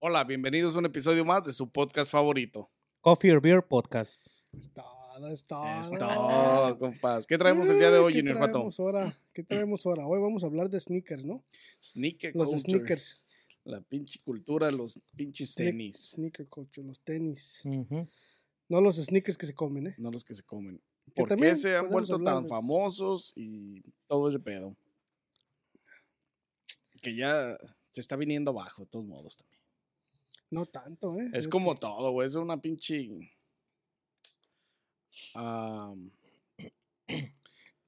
Hola, bienvenidos a un episodio más de su podcast favorito. Coffee or Beer Podcast. Es todo, es todo. Es todo, compas. ¿Qué traemos el día de hoy, ¿Qué Junior Pato? traemos ahora? ¿Qué traemos ahora? Hoy vamos a hablar de sneakers, ¿no? Sneaker Los culture. sneakers. La pinche cultura, los pinches Sne- tenis. Sneaker culture, los tenis. No los sneakers que se comen, ¿eh? No los que se comen. Que ¿Por qué se han vuelto tan famosos y todo ese pedo? Que ya se está viniendo abajo, de todos modos también. No tanto, ¿eh? Es como todo, güey. Es una pinche. Am,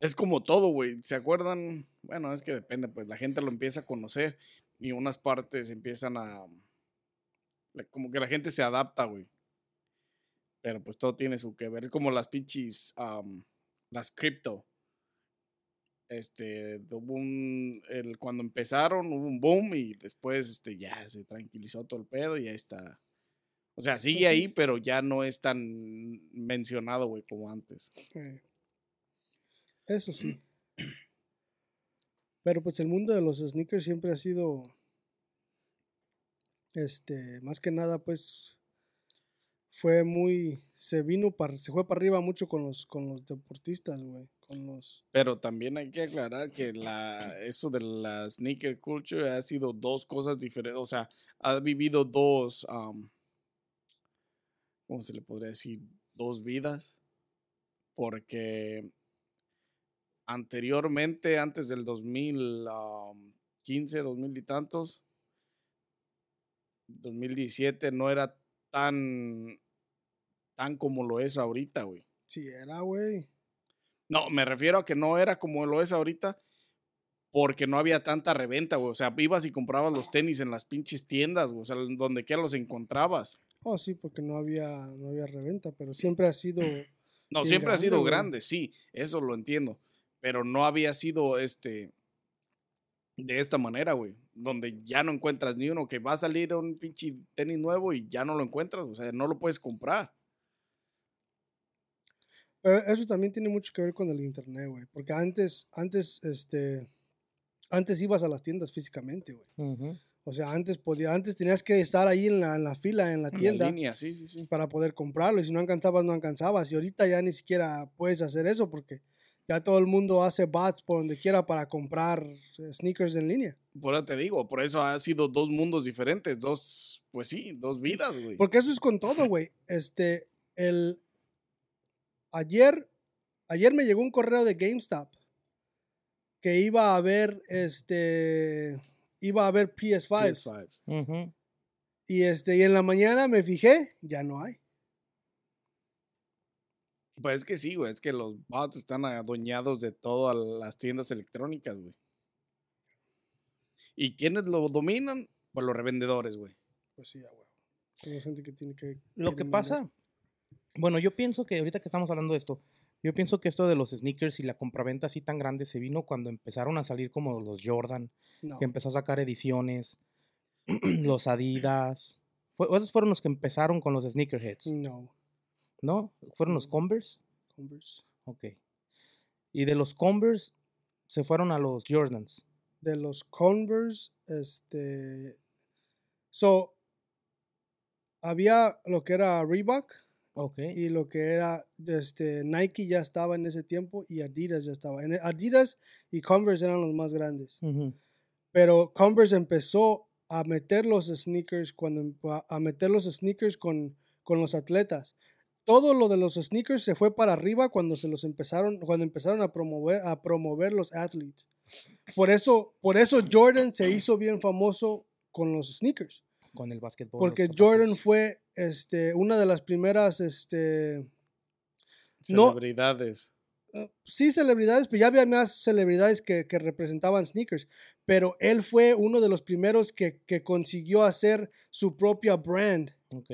es como todo, güey. ¿Se acuerdan? Bueno, es que depende, pues la gente lo empieza a conocer y unas partes empiezan a. Como que la gente se adapta, güey. Pero pues todo tiene su que ver. Es como las pinches. las cripto. Este, hubo un, el, cuando empezaron hubo un boom y después este, ya se tranquilizó todo el pedo y ya está. O sea, sigue sí. ahí, pero ya no es tan mencionado, güey, como antes. Eso sí. Pero pues el mundo de los sneakers siempre ha sido. Este, más que nada, pues. Fue muy. Se vino para. Se fue para arriba mucho con los, con los deportistas, güey. Con los. Pero también hay que aclarar que la, eso de la sneaker culture ha sido dos cosas diferentes. O sea, ha vivido dos, ¿cómo se le podría decir? Dos vidas. Porque anteriormente, antes del 2015, 2000 y tantos, 2017 no era tan, tan como lo es ahorita, güey. Sí, era, güey. No, me refiero a que no era como lo es ahorita porque no había tanta reventa, güey. O sea, ibas y comprabas los tenis en las pinches tiendas, güey. O sea, donde quiera los encontrabas. Oh, sí, porque no había, no había reventa, pero siempre ha sido. No, siempre ha grande, sido güey. grande, sí, eso lo entiendo. Pero no había sido este de esta manera, güey. Donde ya no encuentras ni uno, que va a salir un pinche tenis nuevo y ya no lo encuentras. O sea, no lo puedes comprar. Eso también tiene mucho que ver con el internet, güey. Porque antes, antes, este, antes ibas a las tiendas físicamente, güey. Ujú. O sea, antes podía, antes tenías que estar ahí en la, en la fila, en la En la tienda, línea, sí, sí, sí. para poder comprarlo. Y si no alcanzabas, no alcanzabas. Y ahorita ya ni siquiera puedes hacer eso porque ya todo el mundo hace bots por donde quiera para comprar eh, sneakers en línea. Por eso te digo, por eso ha sido dos mundos diferentes, dos, pues sí, dos vidas, güey. Porque eso es con todo, güey. Este, el, ayer, ayer me llegó un correo de GameStop que iba a haber, este, iba a haber PS5. PS5. Ujú. Y este, y en la mañana me fijé, ya no hay. Pues es que sí, güey, es que los bots están adueñados de todas las tiendas electrónicas, güey. ¿Y quiénes lo dominan? Pues los revendedores, güey. Pues sí, ya, güey. Hay gente que tiene que. Lo que pasa, vender. Bueno, yo pienso que ahorita que estamos hablando de esto, yo pienso que esto de los sneakers y la compraventa así tan grande se vino cuando empezaron a salir como los Jordan, No. que empezó a sacar ediciones, los Adidas. Esos fueron los que empezaron con los sneakerheads, No. ¿no? ¿Fueron los Converse? Converse. Ok. Y de los Converse se fueron a los Jordans. De los Converse, este. So, había lo que era Reebok Ok. y lo que era este, Nike ya estaba en ese tiempo y Adidas ya estaba. Adidas y Converse eran los más grandes. Pero Converse empezó a meter los sneakers cuando a- a meter los sneakers con, con los atletas. Todo lo de los sneakers se fue para arriba cuando se los empezaron cuando empezaron a promover a promover los athletes. Por eso por eso Jordan se hizo bien famoso con los sneakers, Con el básquetbol. porque. Jordan fue este una de las primeras este No. Celebridades. Uh, sí celebridades, pero ya había más celebridades que, que representaban sneakers, pero él fue uno de los primeros que, que consiguió hacer su propia brand, Ok.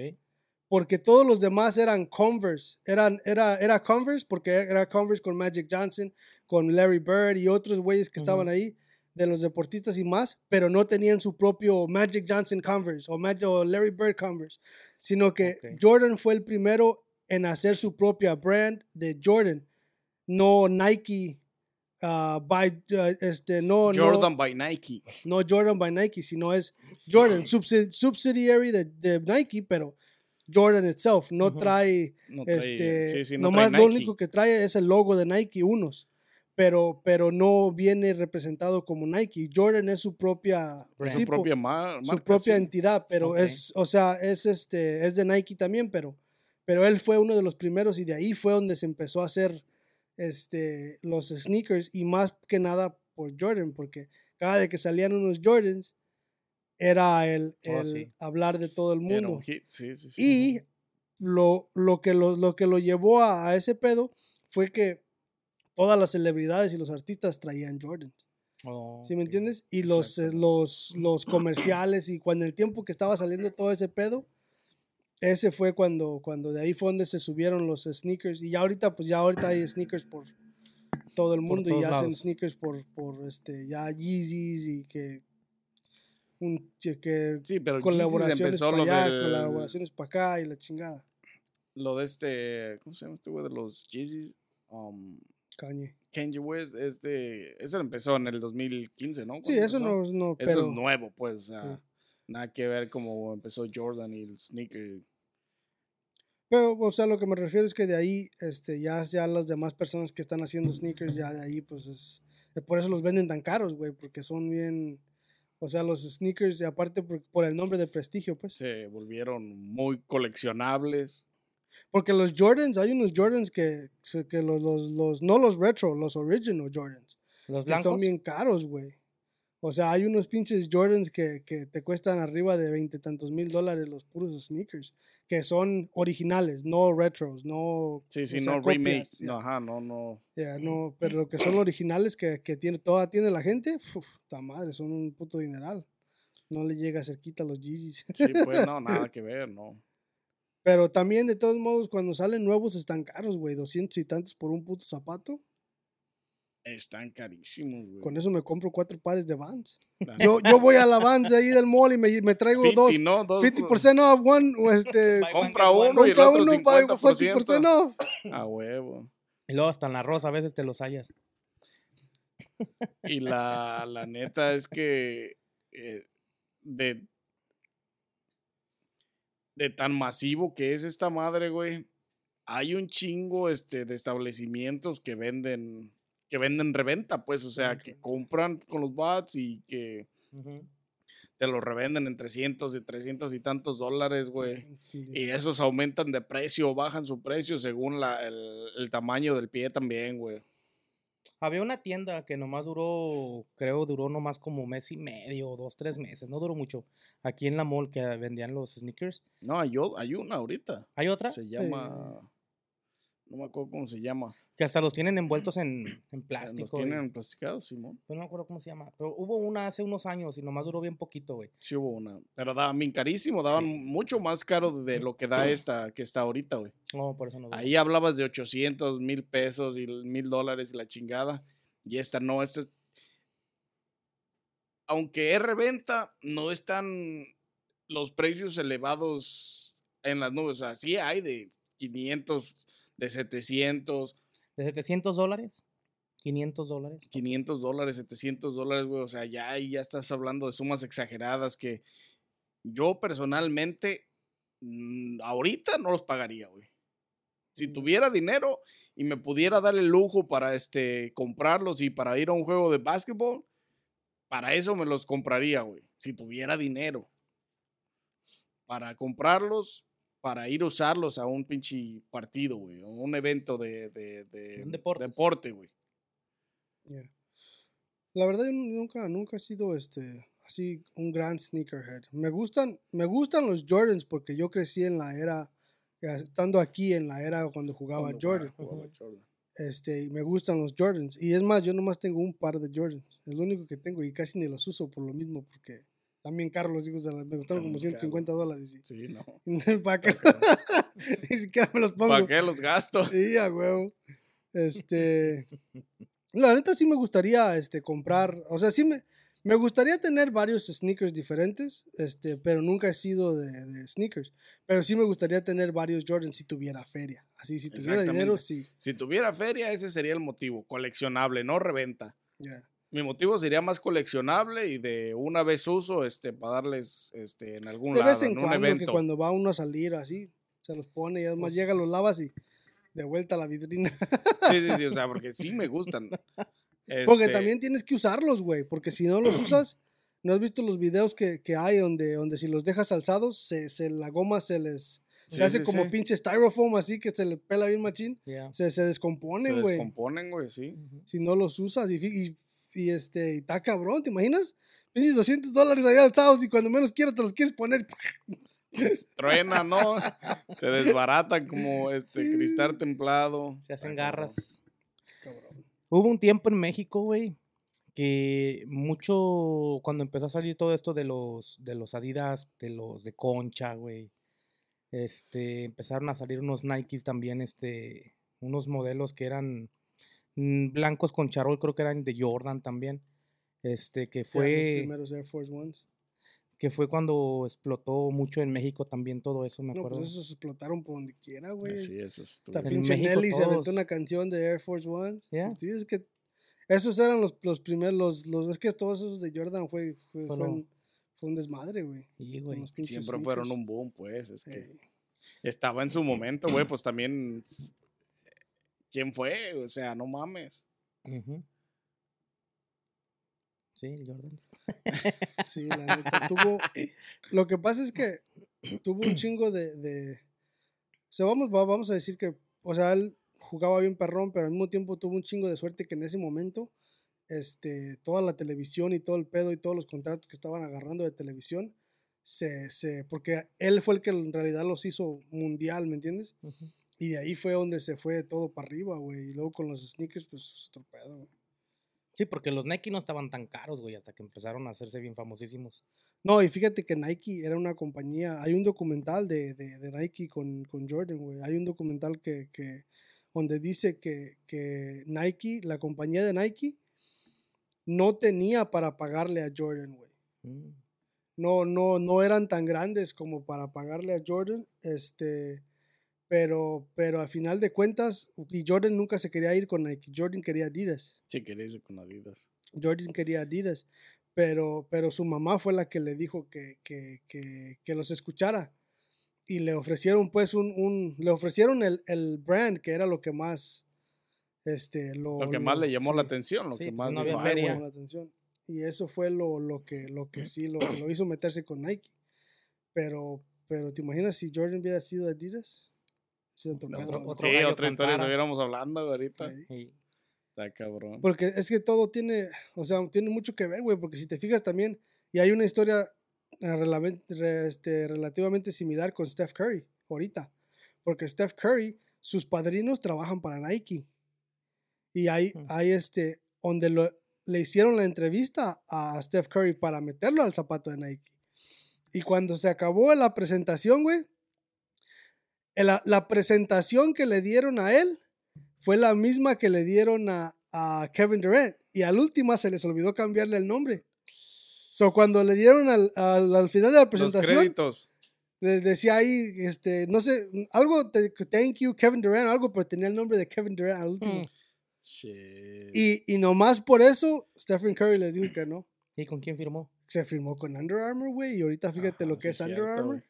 porque todos los demás eran Converse, eran, era, era Converse porque era Converse con Magic Johnson, con Larry Bird y otros güeyes que estaban ahí, de los deportistas y más, pero no tenían su propio Magic Johnson Converse o, Mag- o Larry Bird Converse, sino que. Jordan fue el primero en hacer su propia brand de Jordan, no Nike. ah, by, ah, este, no, no- Jordan by Nike. no Jordan by Nike, sino es Jordan, subsi- subsidiary de, de Nike, pero Jordan itself no trae, No trae- este, sí, sí, no nomás trae lo único que trae es el logo de Nike unos, pero, pero no viene representado como Nike. Jordan es su propia, Brand. Su tipo, propia ma- su marca. propia sí. entidad, pero es, o sea, es este, es de Nike también, pero, pero él fue uno de los primeros y de ahí fue donde se empezó a hacer este, los sneakers y más que nada por Jordan, porque cada vez que salían unos Jordans era el, Oh, el sí. hablar de todo el Era mundo. sí. Y lo, lo, que lo, lo que lo llevó a, a ese pedo fue que todas las celebridades y los artistas traían Jordans. Oh, ¿Sí me entiendes? Y los, eh, los, los comerciales y cuando el tiempo que estaba saliendo todo ese pedo, ese fue cuando, cuando de ahí fue donde se subieron los sneakers. Y ya ahorita, pues ya ahorita hay sneakers por todo el mundo y hacen lados. sneakers por, por este, ya Yeezys y que, un, que Sí, pero colaboraciones para allá, del- colaboraciones para acá y la chingada. Lo de este, ¿cómo se llama este güey de los Yeezys? Um, Kanye. Kanye West, este, eso empezó en el 2015, ¿no? Sí, ¿Cuándo eso empezó? no, no Eso es nuevo, pues, o sea, Sí. nada que ver como empezó Jordan y el sneaker. Pero, o sea, lo que me refiero es que de ahí, este, ya, ya las demás personas que están haciendo sneakers, ya de ahí, pues es, eh, por eso los venden tan caros, güey, porque son bien, o sea, los sneakers, y aparte por, por el nombre de prestigio, pues. Se volvieron muy coleccionables. Porque los Jordans, hay unos Jordans que, que los, los, los, no los retro, los original Jordans, Los que blancos. son bien caros, güey. O sea, hay unos pinches Jordans que, que te cuestan arriba de veinte tantos mil dólares los puros sneakers, que son originales, no retros, no... Sí, sí, no remake. copias, ya. No, ajá, no, no. Ya, no, pero lo que son originales que, que tiene, toda tiene la gente, uf, ta madre, son un puto dineral. No le llega cerquita a los Yeezys. Sí, pues no, nada que ver, no. Pero también, de todos modos, cuando salen nuevos están caros, güey. 200 y tantos por un puto zapato. Están carísimos, güey. Con eso me compro cuatro pares de Vans. Yo, yo voy a la Vans de ahí del mall y me, me traigo dos. 50, ¿no? Dos, 50% off, one, o este, Compra uno y el compra otro uno, pago 50%. 40% off. A huevo. Y luego hasta en la rosa a veces te los hallas. Y la, la neta es que eh, de, de tan masivo que es esta madre, güey, hay un chingo este, de establecimientos que venden, que venden reventa, pues, o sea, que compran con los bots y que te los revenden en 300 y 300 y tantos dólares, güey. Y esos aumentan de precio o bajan su precio según la, el, el tamaño del pie también, güey. Había una tienda que nomás duró, creo, duró nomás como mes y medio, dos, tres meses, no duró mucho. Aquí en la mall que vendían los sneakers. No, hay, hay una ahorita. Hay otra Se llama. No me acuerdo cómo se llama. que hasta los tienen envueltos en, en Los plástico. y- tienen plastificados, Simón. pues no me acuerdo cómo se llama. Pero hubo una hace unos años y nomás duró bien poquito, güey. Sí hubo una. Pero daban bien carísimo, daban mucho más caro de lo que da esta que está ahorita, güey. No, por eso no. Ahí hablabas de 800, mil pesos y mil dólares y la chingada. Y esta no, esta es. Aunque es reventa, no es tan. los precios elevados en las nubes. O sea, sí hay de 500, de 700, ¿De 700 dólares? ¿500 dólares? 500 dólares, 700 dólares, güey. O sea, ya ahí ya estás hablando de sumas exageradas que yo personalmente mm, ahorita no los pagaría, güey. Si tuviera dinero y me pudiera dar el lujo para este comprarlos y para ir a un juego de básquetbol, para eso me los compraría, güey. Si tuviera dinero. Para comprarlos, para ir a usarlos a un pinche partido, güey. O un evento de, de, deportes. deporte, güey. Yeah. La verdad, yo nu- nunca, nunca he sido este así un gran sneakerhead. Me gustan, me gustan los Jordans porque yo crecí en la era, estando aquí en la era cuando jugaba Cuando Jordan. jugaba Jordan. Este, y me gustan los Jordans. Y es más, yo nomás tengo un par de Jordans. Es lo único que tengo y casi ni los uso por lo mismo porque también caros los hijos de la, me costaron como Muy 150 dólares. Y, Sí, no. ¿Para qué? Ni siquiera me los pongo. ¿Para qué los gasto? Sí, a huevo. Este. La neta sí me gustaría este, comprar. O sea, sí me, me gustaría tener varios sneakers diferentes. Este, pero nunca he sido de, de sneakers. Pero sí me gustaría tener varios Jordans si tuviera feria. Así, si tuviera dinero, sí. Si tuviera feria, ese sería el motivo. Coleccionable, no reventa. ya. Mi motivo sería más coleccionable y de una vez uso, este, para darles, este, en algún De lado, vez en un cuando, que evento. cuando va uno a salir así, se los pone y además llega, los lavas y de vuelta a la vitrina. Sí, sí, sí, o sea, porque sí me gustan. Porque Este, también tienes que usarlos, güey. Porque si no los usas, ¿no has visto los videos que, que hay donde, donde si los dejas alzados, se, se- la goma se les... Se Sí, hace sí, como sí. pinche styrofoam así que se le pela bien machín. Yeah. Se, se se descomponen, güey. descomponen, güey, sí. Si no los usas. Y, y, este, y está cabrón, ¿te imaginas? Pinches 200 dólares ahí alzados y cuando menos quieras te los quieres poner. Truena, ¿no? Se desbaratan como este cristal templado. Se hacen garras. Cabrón. Hubo un tiempo en México, güey, que mucho, cuando empezó a salir todo esto de los, de los Adidas, de los de Concha, güey, este, empezaron a salir unos Nikes también, este, unos modelos que eran blancos con charol, creo que eran de Jordan también, este, que los fue, primeros Air Force Ones. que fue cuando explotó mucho en México también todo eso, me No, acuerdo. pues esos explotaron por donde quiera, güey. Sí, eso es Hasta En pinche México Nelly se aventó todos- una canción de Air Force Ones. Yeah. Sí, es que esos eran los, los primeros, los, los, es que todos esos de Jordan fue, fue, un, fue un desmadre, güey. Sí, güey. los Siempre fueron un boom, pues. Es que estaba en su momento, güey, pues también. ¿Quién fue? O sea, no mames. Sí, Jordans. Sí, la neta, tuvo, lo que pasa es que tuvo un chingo de, de o sea, vamos, va- vamos a decir que, o sea, él jugaba bien perrón, pero al mismo tiempo tuvo un chingo de suerte que en ese momento, este, toda la televisión y todo el pedo y todos los contratos que estaban agarrando de televisión, se, se, porque él fue el que en realidad los hizo mundial, ¿me entiendes? Y de ahí fue donde se fue todo para arriba, güey, y luego con los sneakers, pues, es otro pedo, güey. Sí, porque los Nike no estaban tan caros, güey, hasta que empezaron a hacerse bien famosísimos. No, y fíjate que Nike era una compañía, hay un documental de, de, de Nike con, con Jordan, güey. Hay un documental que, que donde dice que, que Nike, la compañía de Nike, no tenía para pagarle a Jordan, güey. Mm. No, no, no eran tan grandes como para pagarle a Jordan, este, pero, pero al final de cuentas, y Jordan nunca se quería ir con Nike, Jordan quería Adidas. Sí, quería irse con Adidas. Jordan quería Adidas, pero, pero su mamá fue la que le dijo que, que, que, que los escuchara. Y le ofrecieron pues un, un le ofrecieron el, el brand, que era lo que más, este, lo, Lo que más le llamó la atención, lo Sí, que pues, más no dijo, había "Ay, le güey". llamó la atención. Y eso fue lo, lo que, lo que sí lo, lo hizo meterse con Nike. Pero, pero ¿te imaginas si Jordan hubiera sido Adidas? Sí, otra historia estuviéramos hablando ahorita. Sí. Está cabrón. Porque es que todo tiene, o sea, tiene mucho que ver, güey, porque si te fijas también, y hay una historia eh, este, relativamente similar con Steph Curry, ahorita, porque Steph Curry, sus padrinos trabajan para Nike, y hay, Mm. hay este, donde lo- le hicieron la entrevista a Steph Curry para meterlo al zapato de Nike, y cuando se acabó la presentación, güey, la, la presentación que le dieron a él fue la misma que le dieron a, a Kevin Durant. Y al última se les olvidó cambiarle el nombre. So, cuando le dieron al, al, al final de la Los presentación, créditos. le decía ahí, este, no sé, algo, de, thank you, Kevin Durant, algo, pero tenía el nombre de Kevin Durant al último. Mm. Shit. Y, y nomás por eso, Stephen Curry les dijo que no. ¿Y con quién firmó? Se firmó con Under Armour, güey, y ahorita fíjate Ajá, lo que sí es Under Armour.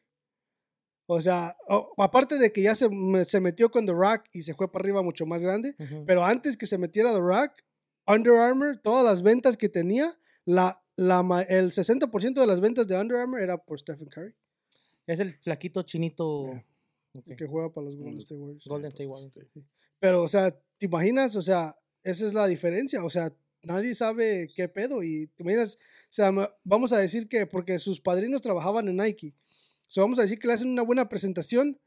O sea, aparte de que ya se, se metió con The Rock y se fue para arriba mucho más grande, pero antes que se metiera The Rock, Under Armour, todas las ventas que tenía, la, la, el 60% de las ventas de Under Armour era por Stephen Curry, Es el flaquito chinito. Yeah. Ok. que juega para los Golden State Warriors. Golden State Warriors. Pero, o sea, ¿te imaginas? O sea, esa es la diferencia. O sea, nadie sabe qué pedo. Y te imaginas, o sea, vamos a decir que porque sus padrinos trabajaban en Nike. O sea, vamos a decir que le hacen una buena presentación.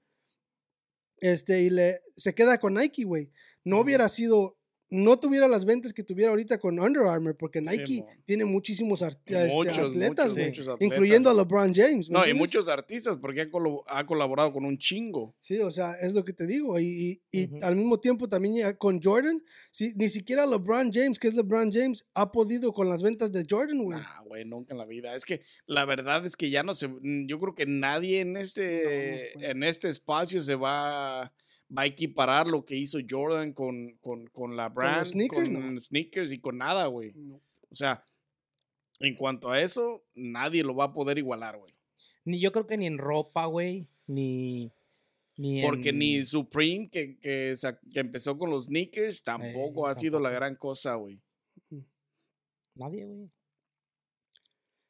Este, y le se queda con Nike, güey. No hubiera sido, no tuviera las ventas que tuviera ahorita con Under Armour, porque Nike tiene muchísimos art- este, Muchos, atletas, muchos, güey. muchos atletas. Incluyendo a LeBron James. ¿me No, y muchos artistas, porque ha, colaborado con un chingo. Sí, o sea, es lo que te digo. Y, y- al mismo tiempo también ya con Jordan, sí, ni siquiera LeBron James, que es LeBron James, ha podido con las ventas de Jordan, güey. Nah, güey, nunca en la vida. Es que la verdad es que ya no se. Yo creo que nadie en este, en este espacio se va, va a equiparar lo que hizo Jordan con, con, con la brand, sneakers, con no. sneakers y con nada, güey. No. O sea, en cuanto a eso, nadie lo va a poder igualar, güey. Ni yo creo que ni en ropa, güey. Ni. Ni Porque en- ni Supreme, que, que, que empezó con los sneakers, tampoco ha sido la gran cosa, güey. Nadie, güey.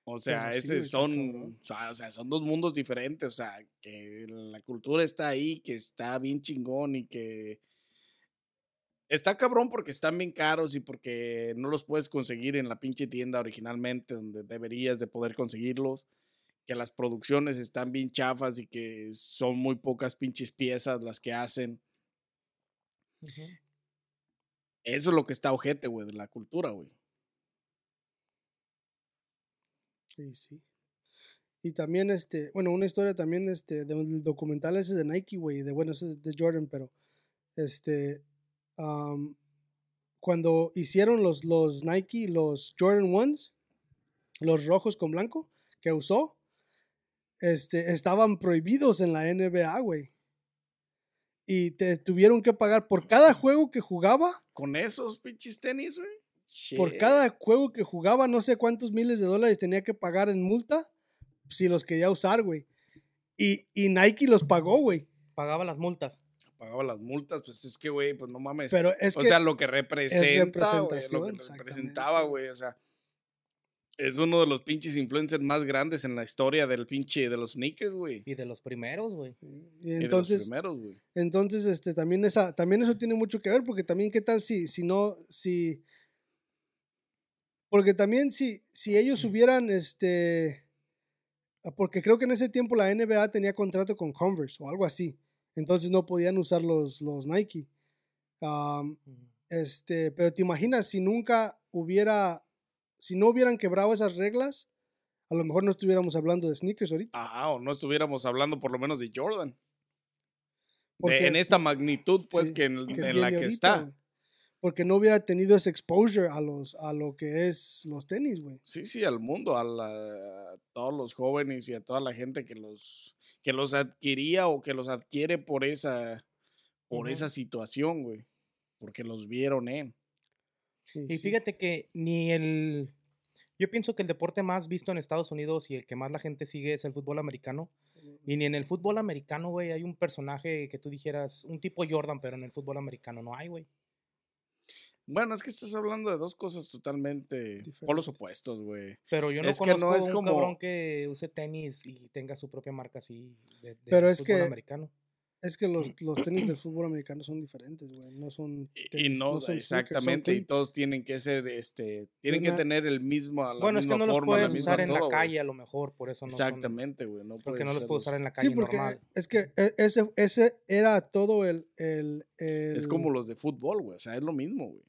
O sea, ese son, o sea, son dos mundos diferentes. O sea, que la cultura está ahí, que está bien chingón y que está cabrón porque están bien caros y porque no los puedes conseguir en la pinche tienda originalmente donde deberías de poder conseguirlos. Que las producciones están bien chafas y que son muy pocas pinches piezas las que hacen. Eso es lo que está ojete, güey, de la cultura, güey. Sí, sí. Y también, este, bueno, una historia también, este, de un documental ese de Nike, güey, de, bueno, ese es de Jordan, pero, este, cuando hicieron los, los Nike, los Jordan Ones, los rojos con blanco, que usó, este, estaban prohibidos en la NBA, güey. Y te tuvieron que pagar por cada juego que jugaba, Con esos pinches tenis, güey. Por shit. cada juego que jugaba, no sé cuántos miles de dólares tenía que pagar en multa si los quería usar, güey. Y, y Nike los pagó, güey. Pagaba las multas. pagaba las multas, pues es que, güey, pues no mames. Pero es o que sea, lo que representa, güey, lo representación, que representaba, güey. o sea, es uno de los pinches influencers más grandes en la historia del pinche de los sneakers, güey. Y de los primeros, güey. y Y de los entonces, primeros, güey. entonces este, también, esa, también eso tiene mucho que ver, porque también qué tal si, si no, si... Porque también si, si ellos hubieran, este... ah, Porque creo que en ese tiempo la NBA tenía contrato con Converse o algo así. Entonces no podían usar los, los Nike. Ujú. Este, pero te imaginas si nunca hubiera, si no hubieran quebrado esas reglas, a lo mejor no estuviéramos hablando de sneakers ahorita. Ajá, o no estuviéramos hablando por lo menos de Jordan. De- en esta magnitud, pues, Sí, que en, que en tiene la que ahorita, está. Porque no hubiera tenido ese exposure a los, a lo que es los tenis, güey. Sí, sí, al mundo, a, la- a todos los jóvenes y a toda la gente que los, que los adquiría o que los adquiere por esa, por esa situación, güey. Porque los vieron en. Sí, Y sí. fíjate que ni el. Yo pienso que el deporte más visto en Estados Unidos y el que más la gente sigue es el fútbol americano. Y ni en el fútbol americano, güey, hay un personaje que tú dijeras, un tipo Jordan, pero en el fútbol americano no hay, güey. Bueno, es que estás hablando de dos cosas totalmente por los opuestos, güey. Pero yo no Es que no conozco es un como- cabrón que use tenis y tenga su propia marca así de, de Pero es fútbol que- americano. Es que los, los tenis del fútbol americano son diferentes, güey. No son Y- no, son sneakers, son exactamente, y todos tienen que ser, este, tienen que tener el mismo, la Bueno, es que no los forma, puedes usar en la todo, calle a lo mejor, por eso no Exactamente, güey. No porque no los puedes usar en la Sí, calle porque normal. es que e- ese, ese era todo el, el, el- Es como los de fútbol, güey. O sea, es lo mismo, güey.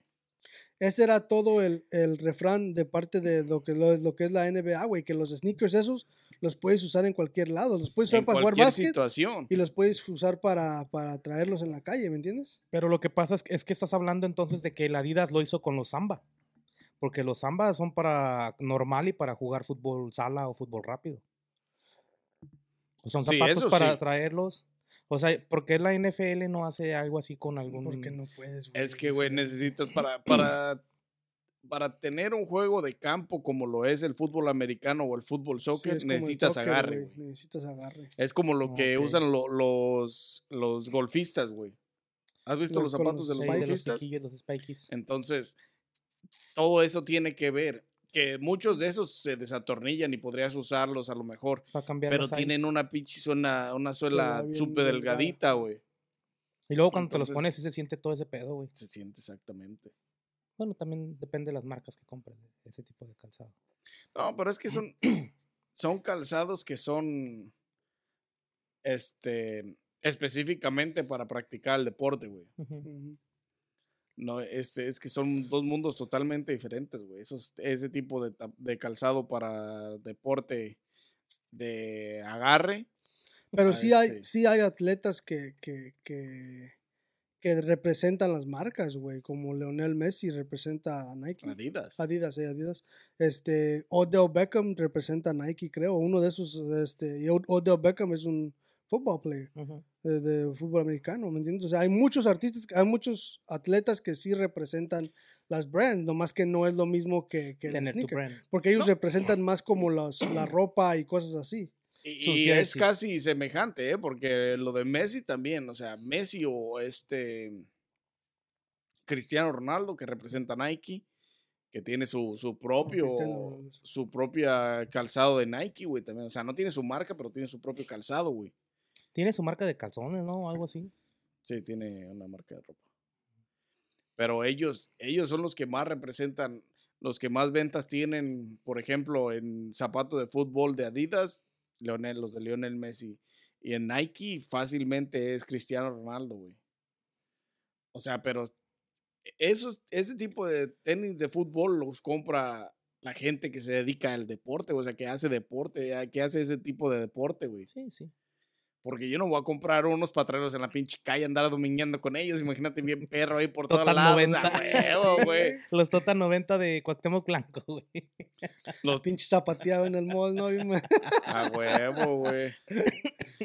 Ese era todo el, el refrán de parte de lo que, lo, lo que es la NBA, güey. Que los sneakers esos los puedes usar en cualquier lado. Los puedes usar En para jugar básquet situación. y los puedes usar para, para traerlos en la calle, ¿me entiendes? Pero lo que pasa es que, es que estás hablando entonces de que el Adidas lo hizo con los Samba. Porque los Zambas son para normal y para jugar fútbol sala o fútbol rápido. O son zapatos para sí. traerlos. O sea, ¿por qué la NFL no hace algo así con algún... Porque no puedes, güey. Es que, güey, necesitas para, para, para tener un juego de campo como lo es el fútbol americano o el fútbol soccer, necesitas soccer, agarre, güey, güey. Necesitas agarre. Es como lo que usan lo- los, los golfistas, güey. ¿Has visto Los- los zapatos los de Sí, los de los golfistas? Entonces, todo eso tiene que ver. Que muchos de esos se desatornillan y podrías usarlos a lo mejor. Para cambiar Pero los tienen una pinche suela, una suela súper delgadita, güey. Y luego cuando te los pones sí se siente todo ese pedo, güey. Se siente exactamente. Bueno, también depende de las marcas que compres, de ese tipo de calzado. No, pero es que son, son calzados que son este específicamente para practicar el deporte, güey. Ujú. No, este, es que son dos mundos totalmente diferentes, güey. Esos, ese tipo de, de calzado para deporte de agarre. Pero sí hay, este- sí hay atletas que, que, que, que representan las marcas, güey. Como Leonel Messi representa a Nike. Adidas. Adidas, eh, Adidas. Este, Odell Beckham representa a Nike, creo. Uno de esos, este, y Odell Beckham es un football player Ujú. de, de fútbol americano, ¿me entiendes? O sea, hay muchos artistas, hay muchos atletas que sí representan las brands, nomás que no es lo mismo que, que el sneaker. Porque ellos representan más como los, la ropa y cosas así. Y, y es casi semejante, ¿eh? Porque lo de Messi también, o sea, Messi o este Cristiano Ronaldo que representa Nike, que tiene su, su propio su propia calzado de Nike, güey, también. O sea, no tiene su marca, pero tiene su propio calzado, güey. Tiene su marca de calzones, ¿no? Algo así. Sí, tiene una marca de ropa. Pero ellos, ellos son los que más representan, los que más ventas tienen, por ejemplo, en zapatos de fútbol de Adidas, Leonel, los de Lionel Messi. Y en Nike fácilmente es Cristiano Ronaldo, güey. O sea, pero esos, ese tipo de tenis de fútbol los compra la gente que se dedica al deporte, o sea, que hace deporte, que hace ese tipo de deporte, güey. Sí, sí. Porque yo no voy a comprar unos para traerlos en la pinche calle, andar domingueando con ellos. Imagínate bien perro ahí por todos Total lados. 90. a huevo, güey. Los Tota 90 de Cuauhtémoc Blanco, güey. Los Pinche zapateado en el mall, ¿no? A huevo, güey.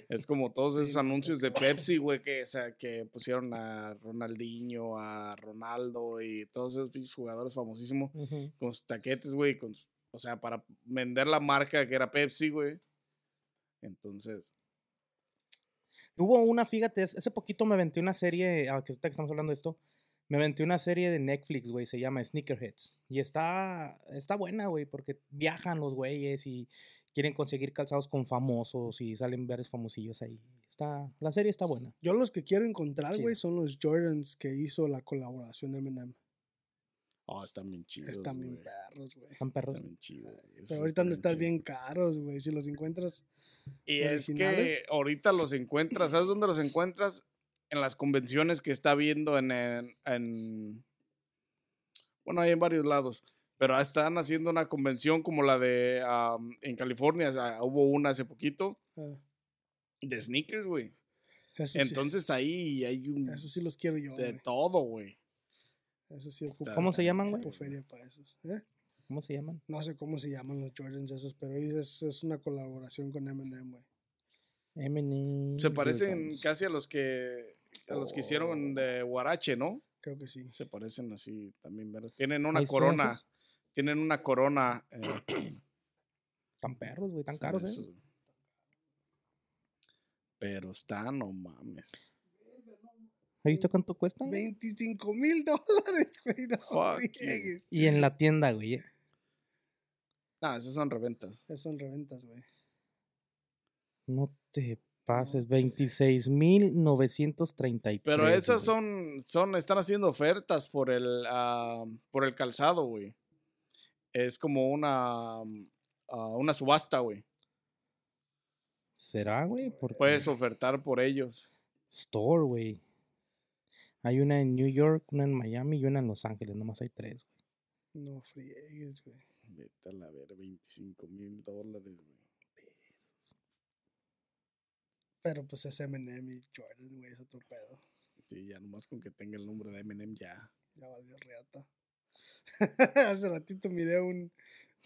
Es como todos esos anuncios de Pepsi, güey, que, o sea, que pusieron a Ronaldinho, a Ronaldo y todos esos pinches jugadores famosísimos con sus taquetes, güey. con O sea, para vender la marca que era Pepsi, güey. Entonces, Hubo una, fíjate, hace poquito me aventé una serie, ah, que ahorita que estamos hablando de esto, me aventé una serie de Netflix, güey, se llama Sneakerheads. Y está, está buena, güey, porque viajan los güeyes y quieren conseguir calzados con famosos y salen varios famosillos ahí. Está, la serie está buena. Yo los que quiero encontrar, Sí. güey, son los Jordans que hizo la colaboración Eminem. oh, están bien chidos. Están bien perros, güey. Están perros. Están bien chidos. Pero ahorita de están estar bien caros, güey. Si los encuentras. Y es que ahorita los encuentras, ¿sabes dónde los encuentras? En las convenciones que está viendo en, en, en- bueno, hay en varios lados, pero están haciendo una convención como la de am, en California, o sea, hubo una hace poquito ah, de sneakers, güey. sí, Entonces ahí hay un eso sí los quiero yo, de todo, güey. Eso sí ocupo. ¿Cómo se llaman, güey? para esos. ¿eh? ¿Cómo se llaman? No sé cómo se llaman los Jordans esos, pero es, es una colaboración con Eminem, güey. Eminem. Se parecen Jordans. casi a los que a los que hicieron de Guarache, ¿no? Creo que sí. Se parecen así también, ¿verdad? Tienen una ¿Ahí son corona, esos? tienen una corona eh, Tan perros, güey, tan caros, ¿eh? esos. Pero está, no mames. ¿Has visto cuánto cuestan? 25 mil dólares, güey. No. Y en la tienda, güey. Ah, esos son reventas. Esas son reventas, güey. No te pases. 26,933. Pero esas son, son, están haciendo ofertas por el, ah, por el calzado, güey. Es como una, ah, una subasta, güey. ¿Será, güey? Porque Puedes ofertar por ellos. Store, güey. Hay una en New York, una en Miami y una en Los Ángeles. Nomás hay tres, güey. No friegues, güey. Vete a la ver, 25 mil dólares, güey. Pero pues es Eminem y Jordan, güey, es otro pedo. Sí, ya nomás con que tenga el nombre de Eminem ya. Ya valió reata. Hace ratito miré un,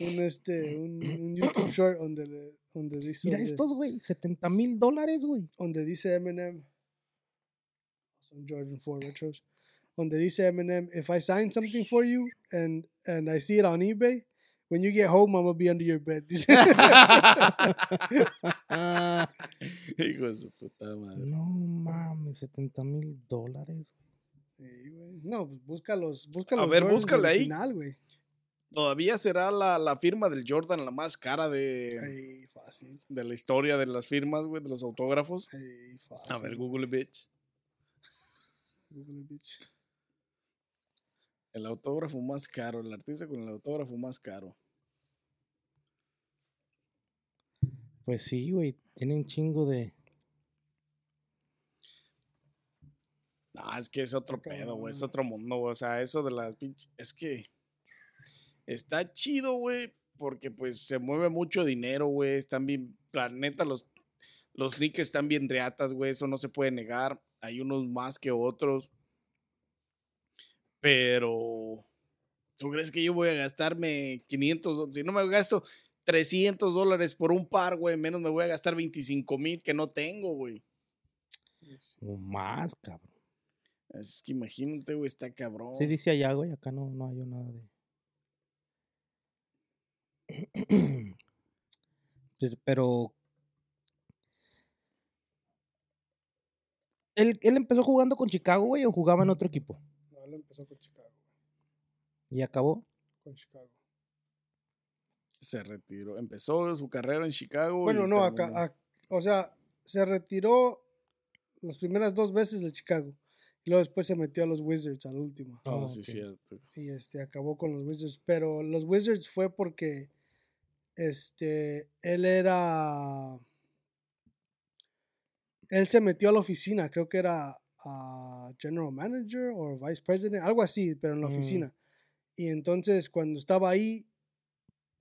un, este, un, un YouTube short donde, le- donde dice... Mira donde- estos, güey, 70 mil dólares, güey. donde dice Eminem, son Jordan 4 retros, donde dice Eminem, if I sign something for you and and I see it on eBay, when you get home, I'm gonna be under your bed. Hijo de su puta madre. no mames, 70 mil dólares. No, pues busca los, busca A ver, Jordans búscale ahí. güey. Todavía será la, la firma del Jordan la más cara de, Ay, fácil. de la historia de las firmas, güey, de los autógrafos. Ay, fácil. A ver, Google bitch. Google, bitch. El autógrafo más caro, el artista con el autógrafo más caro. Pues sí, güey, tienen chingo de... No, es que es otro pedo, güey. Es otro mundo, güey. O sea, eso de las pinches. Es que. Está chido, güey. Porque pues se mueve mucho dinero, güey. Están bien. La neta, los, los sneakers están bien reatas, güey. Eso no se puede negar. Hay unos más que otros. Pero. ¿Tú crees que yo voy a gastarme 500? do- Si no me gasto 300 dólares por un par, güey, menos me voy a gastar 25 mil que no tengo, güey. O más, cabrón. Es que imagínate, güey, está cabrón. Sí dice allá, güey, acá no, no hay nada de... Pero-. ¿Él, ¿Él empezó jugando con Chicago, güey, o jugaba en otro equipo? No, él empezó con Chicago. ¿Y acabó? Con Chicago. Se retiró. Empezó su carrera en Chicago. Bueno, y no, acá, ac- o sea, se retiró las primeras dos veces de Chicago. Y luego después se metió a los Wizards al último. Oh, Ah, sí, ok. cierto. y este acabó con los Wizards. Pero los Wizards fue porque este él era él se metió a la oficina, creo que era ah, general manager o vice president, algo así, pero en la Mm. oficina. Y entonces cuando estaba ahí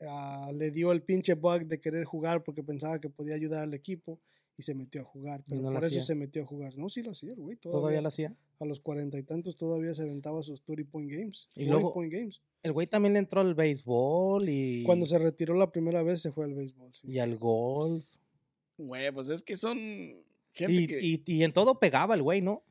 ah, le dio el pinche bug de querer jugar porque pensaba que podía ayudar al equipo y se metió a jugar, pero no por eso hacía? se metió a jugar. No, sí lo hacía, el güey, ¿Todavía todavía, lo hacía? a los cuarenta y tantos todavía se aventaba sus 30 point games. Y 40 luego- point games. El güey también le entró al béisbol y... Cuando se retiró la primera vez se fue al béisbol. sí. Y al golf. Güey, pues es que son gente Y, que... y, y en todo pegaba el güey, ¿no?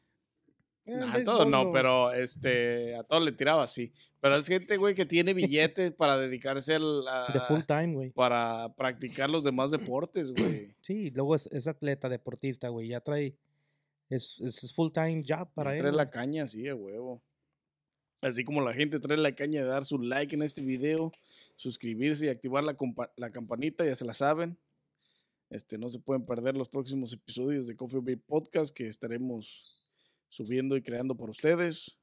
Eh, el Nah, béisbol todo no, pero este, a todo le tiraba así. Pero es gente, güey, que tiene billetes para dedicarse al, a- De full time, güey. para practicar los demás deportes, güey. Sí, luego es, es atleta, deportista, güey. Ya trae... Es, es full time job para él. Trae la caña así, a huevo. Así como la gente trae la caña de dar su like en este video, suscribirse y activar la, la campanita, ya se la saben. Este, no se pueden perder los próximos episodios de Coffee Break Podcast que estaremos subiendo y creando por ustedes.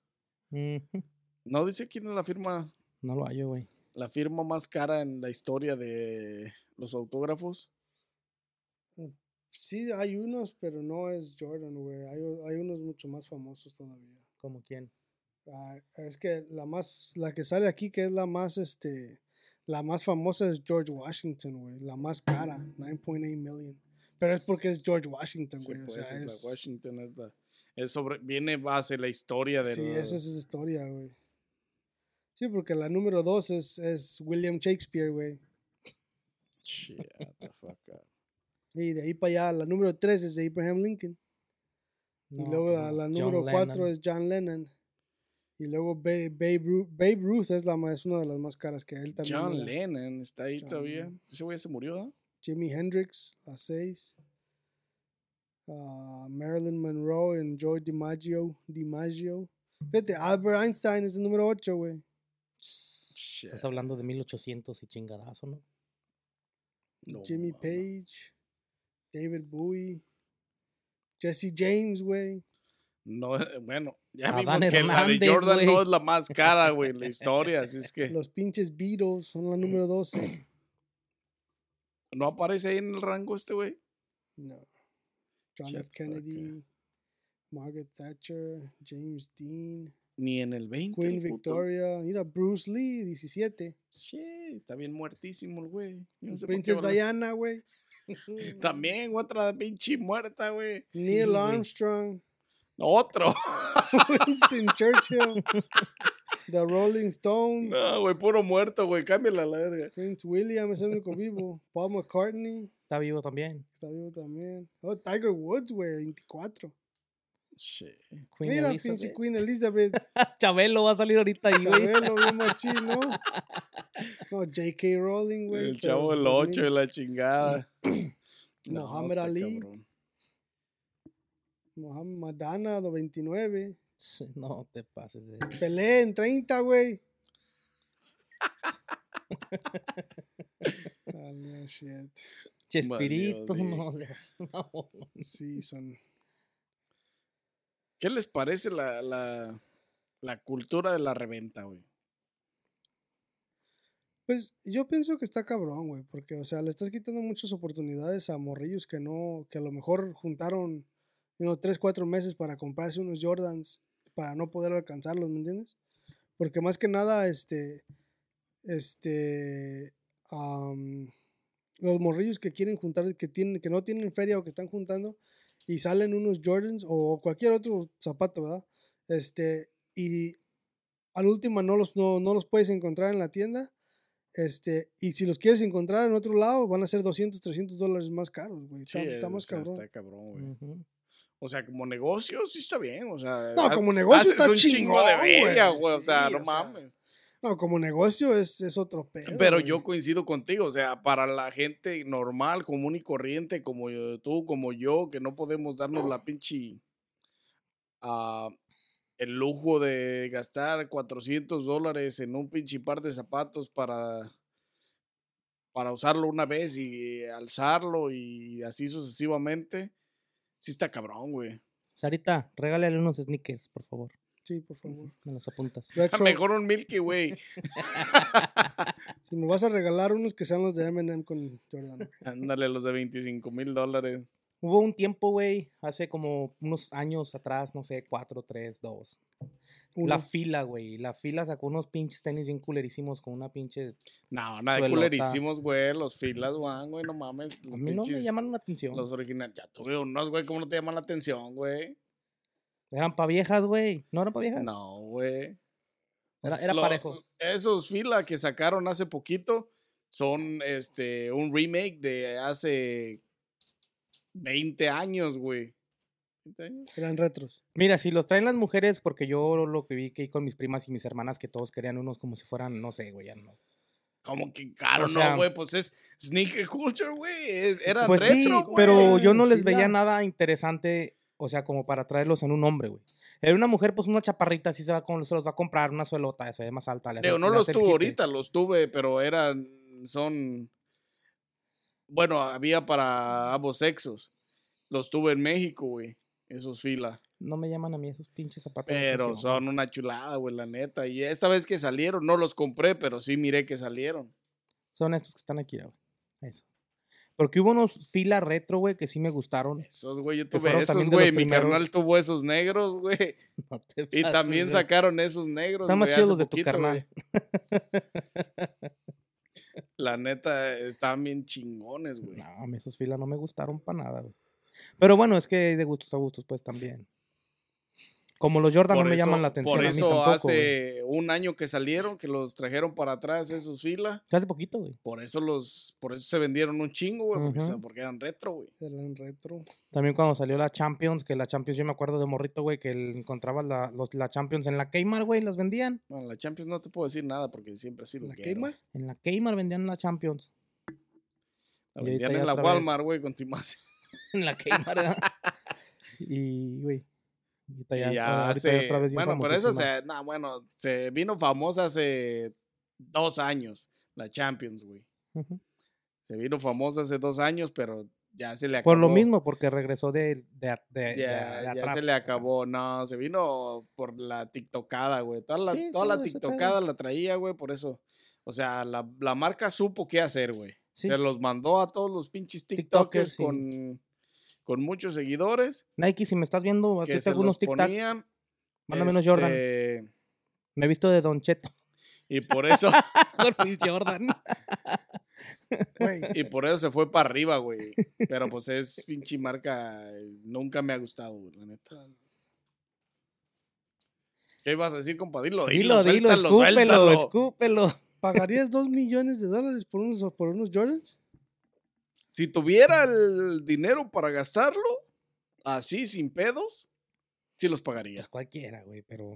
No dice quién es la firma, No lo hallo, güey. la firma más cara en la historia de los autógrafos. Sí, hay unos, pero no es Jordan, güey. Hay, hay unos mucho más famosos todavía. ¿Como quién? Ah, es que la más, la que sale aquí, que es la más, este, la más famosa es George Washington, güey. La más cara, 9.8 million. Pero es porque es George Washington, Sí, güey. o pues, sea, es la es, Washington es la- es sobre, viene base la historia de sí, esa es esa historia, güey. Sí, porque la número dos es, es William Shakespeare, güey. Shit, the fuck up. Y de ahí para allá, la número tres es Abraham Lincoln. No, y luego la, la John número cuatro Lennon. es John Lennon. Y luego Babe, Babe, Ruth, Babe Ruth es, la, es una de las más caras que él también. John era. Lennon está ahí John todavía. Lennon. Ese güey se murió, ¿no? Jimi Hendrix, la 6. Marilyn Monroe and Joy DiMaggio. DiMaggio. Fíjate, Albert Einstein es el número 8, güey. Estás hablando de 1800 y chingadazo, ¿no? No Jimmy. Page. David Bowie. Jesse James, güey. No, eh, bueno, ya Adán vimos que la de Jordan no güey. es la más cara, güey, en la historia. Así es que Los pinches Beatles son la número 12. no aparece ahí en el rango este güey. No. John F. Kennedy. Margaret Thatcher. James Dean. Ni en el 20. Queen el. Victoria. Mira, Bruce Lee, 17. Shit, está bien muertísimo el güey. No sé Princess Diana, güey. También otra pinche muerta, güey. Neil. Armstrong. Otro. Winston Churchill. The Rolling Stones. No, güey, puro muerto, güey. Cámbiala a la verga. Prince William es el único vivo. Paul McCartney Está vivo también. está vivo también. Oh, Tiger Woods, güey, 24. Shit. Queen Mira, Elizabeth. pinche Queen Elizabeth. Chabelo va a salir ahorita ahí, güey. Chabelo, bien machín, ¿no? J.K. Rowling, güey. El chavo del 2000. 8 de la chingada. Mohamed está Ali. Mohamed Madonna, de 29. No te pases de... Pelé en 30, güey. No, shit. Chespirito, no les... no. Sí, son. ¿Qué les parece la, la, la cultura de la reventa, güey? Pues yo pienso que está cabrón, güey, porque, o sea, le estás quitando muchas oportunidades a morrillos que no, que a lo mejor juntaron, you know, tres, cuatro meses para comprarse unos Jordans para no poder alcanzarlos, ¿me entiendes? Porque más que nada, este, este, am, los morrillos que quieren juntar, que tienen, que no tienen feria o que están juntando y salen unos Jordans o cualquier otro zapato, ¿verdad? Este, y al último no los, no, no los puedes encontrar en la tienda. Este, y si los quieres encontrar en otro lado, van a ser 200, 300 dólares más caros, güey. Está, Sí, está o más sea, cabrón. Está cabrón, güey. O sea, como negocio sí está bien, o sea. No, como negocio está un chingo de chingón, güey. bella, güey. O sea, no o sea, mames. No, como negocio es, es otro pedo. Pero güey. yo coincido contigo, o sea, para la gente normal, común y corriente, como yo- tú, como yo, que no podemos darnos la pinche. ah, el lujo de gastar 400 dólares en un pinche par de zapatos para. para usarlo una vez y alzarlo y así sucesivamente. Sí está cabrón, güey. Sarita, regálale unos sneakers, por favor. Sí, por favor. Me los apuntas. Retro, Mejor un Milky Way. si me vas a regalar unos que sean los de M&M con Jordan. Ándale, los de 25 mil dólares. Hubo un tiempo, güey, hace como unos años atrás, no sé, cuatro, tres, dos. La fila, güey. La fila sacó unos pinches tenis bien culerísimos con una pinche. No, nada de culerísimos, güey. Los filas, güey, güey, no mames. Los A mí no me pinches- llamaron la atención. Los originales. Ya tuve unos, güey, ¿cómo no te llaman la atención, güey? Eran pa' viejas, güey. ¿No eran pa' viejas? No, güey. Era, era Lo- parejo. Esos filas que sacaron hace poquito son este un remake de hace 20 años, güey. ¿20 años? Eran retros. Mira, si los traen las mujeres, porque yo lo que vi que con mis primas y mis hermanas, que todos querían unos como si fueran, no sé, güey, ya no. Como que caro, O sea- no, güey. Pues es sneaker culture, güey. Eran Pues sí, retro, güey. pero yo no les veía nada interesante, o sea, como para traerlos en un hombre, güey. Era una mujer, pues una chaparrita, así se, va con, se los va a comprar, una suelota, se ve más alta. le hace- Digo, no los tuve ahorita, los tuve, pero eran, son, bueno, había para ambos sexos. Los tuve en México, güey, esos filas. No me llaman a mí esos pinches zapatos. Pero son una chulada, güey, la neta. Y esta vez que salieron, no los compré, pero sí miré que salieron. Son estos que están aquí, güey. Eso. Porque hubo unos filas retro, güey, que sí me gustaron. Esos, güey, yo tuve esos, también de güey. Mi carnal tuvo esos negros, güey. No te Y pases, también güey. sacaron esos negros. Están más chidos los de tu poquito, carnal. La neta, estaban bien chingones, güey. No, a mí esos filas no me gustaron para nada, güey. Pero bueno, es que de gustos a gustos, pues también. Como los Jordan no me llaman la atención Por a mí eso tampoco, hace un año que salieron, que los trajeron para atrás esos filas. Hace poquito, güey. Por eso los, por eso se vendieron un chingo, güey, porque, eran retro, güey. Eran retro. También cuando salió la Champions, que la Champions, yo me acuerdo de morrito, güey, que encontrabas la, los, la Champions en la Kmart, güey, las vendían. Bueno, la Champions no te puedo decir nada porque siempre ha sido ¿La. Kmart? En la Kmart vendían la Champions. La vendían en la. Walmart, güey, con Timás. En la Kmart, ¿verdad? y, güey. ahorita Y ya- hace- otra vez bueno, pero eso se, no, bueno, se vino famosa hace dos años, la Champions, güey. Se vino famosa hace dos años, pero ya se le acabó. Por lo mismo, porque regresó de, de, de- de- Ya, atrás, se le o sea. acabó. No, se vino por la tiktokada, güey. Toda la, Sí, toda la tiktokada la traía, güey, por eso. O sea, la, la marca supo qué hacer, güey. Sí. Se los mandó a todos los pinches TikTokers, con, con muchos seguidores. Nike, si me estás viendo, Que se algunos los ponían. Mándame unos Jordan. este, Me he visto de Don Cheto. Y por eso, Jordan. Y por eso se fue para arriba, güey. Pero pues es pinche marca. Nunca me ha gustado, güey, la neta. ¿Qué ibas a decir, compadre? Dilo, Dilo, dilo, dilo, suéltalo, escúpelo, suéltalo. escúpelo. ¿Pagarías dos millones de dólares por unos, por unos Jordans? Si tuviera el dinero para gastarlo, así, sin pedos, sí los pagaría. Pues cualquiera, güey, pero.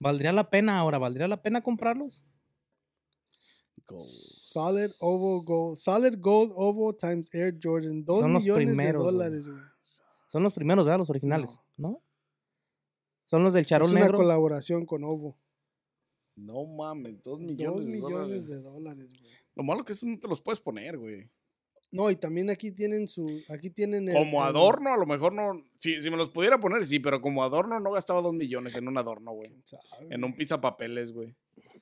¿Valdría la pena ahora? ¿Valdría la pena comprarlos? Solid Oval Gold. Solid Gold Oval times Air Jordan. Dos Son los millones primeros, de dólares, güey. Son los primeros, ¿verdad? Los originales, ¿no? Son los del Es charol una negro. colaboración con Ovo. No mames, dos millones, Dos de millones dólares. de dólares, güey. Lo malo que eso no te los puedes poner, güey. No, y también aquí tienen su. Aquí tienen el. Como el- adorno, a lo mejor no. Si, si me los pudiera poner, sí, pero como adorno no gastaba dos millones en un adorno, güey. En un papeles, güey.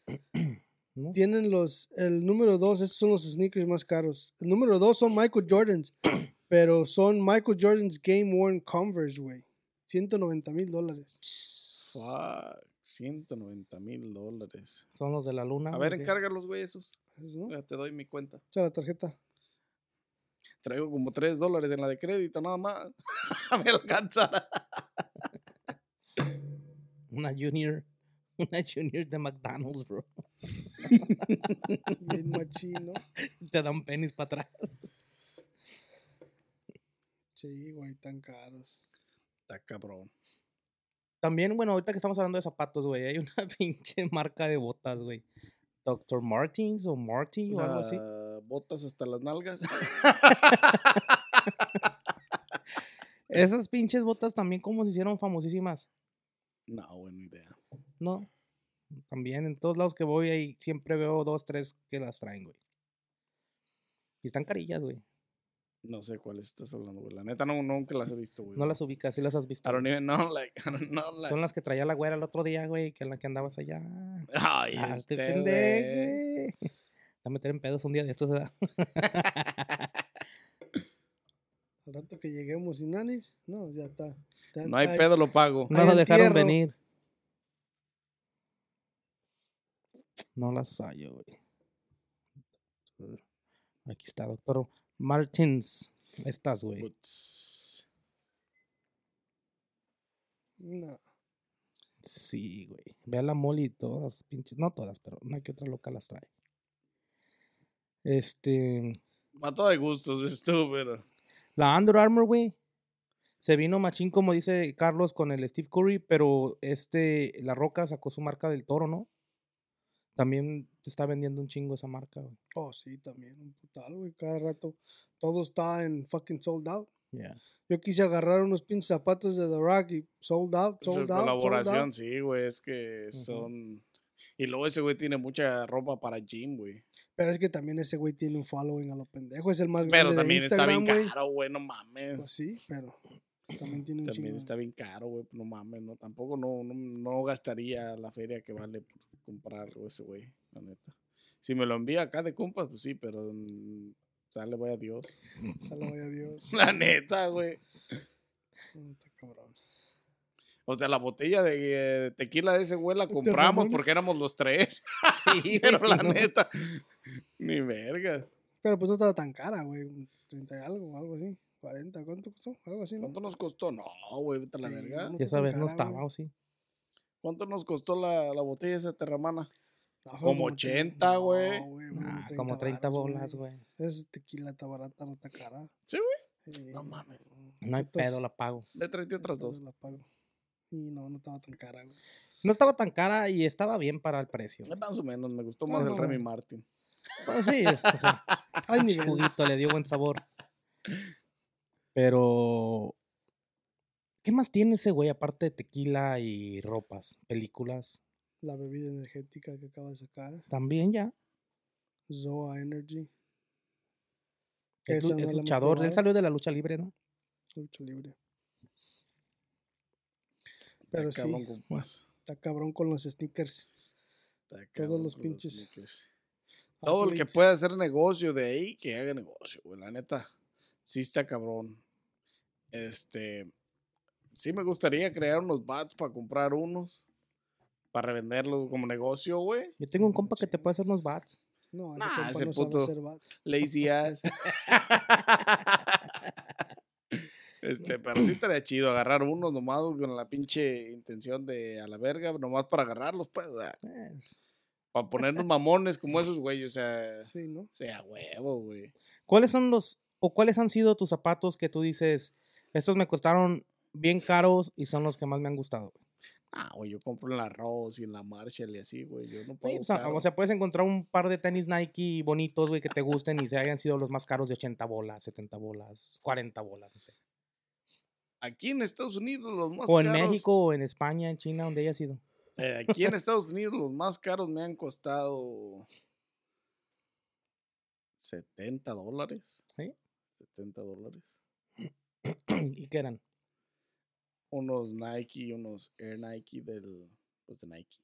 ¿no? Tienen los. El número dos, esos son los sneakers más caros. El número dos son Michael Jordans. pero son Michael Jordans Game Worn Converse, güey. 190 mil dólares. Fuck, 190 mil dólares. Son los de la luna. A ver, encárgalos, güey, esos. Eso, ¿no? Ya te doy mi cuenta. Echa la tarjeta. Traigo como 3 dólares en la de crédito, nada más. me alcanzará. Una junior. Una junior de McDonald's, bro. Bien machino. Te dan penis para atrás. Sí, güey, tan caros. Está cabrón. También, bueno, ahorita que estamos hablando de zapatos, güey, hay una pinche marca de botas, güey. Dr. Martins o Marty o algo así. Botas hasta las nalgas. Esas pinches botas también como se hicieron famosísimas, no, buena idea. ¿no? También en todos lados que voy ahí siempre veo dos, tres que las traen, güey. Y están carillas, güey. No sé cuáles estás hablando, güey. La neta, no, nunca las he visto, güey. No las ubicas, sí las has visto. I don't even know, like, I don't know, like. Son las que traía la güera el otro día, güey, que en la que andabas allá. Ay, Ah, este, pendeje. A meter en pedos un día de estos, ¿verdad? Al rato que lleguemos sin nanis, no, ya está. Ya No hay está- pedo, lo pago. No nos dejaron entierro. venir. No las hallo, güey. Aquí está, doctor Martins. Estas, güey. No. Sí, güey. Ve a la moli y todas, pinches. No todas, pero una que otra loca las trae. Este. Va todo de gustos, esto, pero. La Under Armour, güey. Se vino machín, como dice Carlos, con el Steve Curry, pero este, La Roca sacó su marca del toro, ¿no? También te está vendiendo un chingo esa marca, güey. Oh, sí, también, un putal, güey. Cada rato todo está en fucking sold out. Yeah. Yo quise agarrar unos pinches zapatos de The Rock y sold out, Su sold out, sold colaboración, out. sí, güey. Es que son. Y luego ese güey tiene mucha ropa para gym, güey. Pero es que también ese güey tiene un following a lo pendejo. Es el más Pero grande también de está bien Instagram, güey. caro, güey, no mames. Pues sí, pero también tiene un También chingo. está bien caro, güey, no mames, no, tampoco no, no, no gastaría la feria que vale por comprarlo ese güey, la neta. Si me lo envía acá de compas, pues sí, pero mm, sale, vaya Dios. Sala vaya Dios. La neta, güey. Está cabrón. O sea, la botella de eh, tequila de ese güey la ¿De compramos porque éramos los tres. Sí, pero la no. neta, ni vergas. Pero pues no estaba tan cara, güey. un 30 y algo, algo así. 40, ¿cuánto costó? Algo así, ¿no? ¿Cuánto nos costó? No, güey, vete a la Sí, verga. no Ya está tan sabes, no cara, estaba, güey. ¿o sí? ¿Cuánto nos costó la, la botella esa terramana? No, Como 30, 80, no, güey. Nah, como 30 varos, bolas, güey. Esa tequila está barata, no está cara. Sí, güey. No mames. No hay pedo, la pago. Le traiste otras dos. La pago. Y no, no estaba tan cara, güey. No estaba tan cara y estaba bien para el precio. Más o menos, me gustó Más el Remy. Martin. Bueno, sí, o sea, niveles. juguito le dio buen sabor. Pero. ¿Qué más tiene ese güey aparte de tequila y ropas? Películas. La bebida energética que acaba de sacar. También ya. Zoa Energy. Es, no luchador. Él salió de la lucha libre, ¿no? Lucha libre. Pero Está sí, está cabrón con los sneakers. Está cabrón los con pinches sneakers. Todo el que pueda hacer negocio de ahí, que haga negocio, güey. La neta, sí está cabrón. Este, sí me gustaría crear unos bats para comprar unos, para revenderlos como negocio, güey. Yo tengo un compa que te puede hacer unos bats. No, ese, Nah, compa ese no puto- sabe hacer bats. Lazy ass. Este, pero sí estaría chido agarrar unos nomás con la pinche intención de a la verga, nomás para agarrarlos, pues, para ponernos mamones como esos güeyes, o sea, Sí, ¿no? o sea, huevo, güey. ¿Cuáles son los, o cuáles han sido tus zapatos que tú dices, estos me costaron bien caros y son los que más me han gustado? Ah, güey, yo compro en la Rose y en la Marshall y así, güey, yo no Sí, puedo. o, sea, o sea, puedes encontrar un par de tenis Nike bonitos, güey, que te gusten y se hayan sido los más caros de 80 bolas, 70 bolas, 40 bolas, no sé. Aquí en Estados Unidos los más O en caros. México, o en España, en China, donde haya sido. eh, aquí en Estados Unidos los más caros me han costado 70 dólares. ¿Sí? 70 dólares. ¿Y qué eran? Unos Nike, unos Air Nike del. Pues de Nike.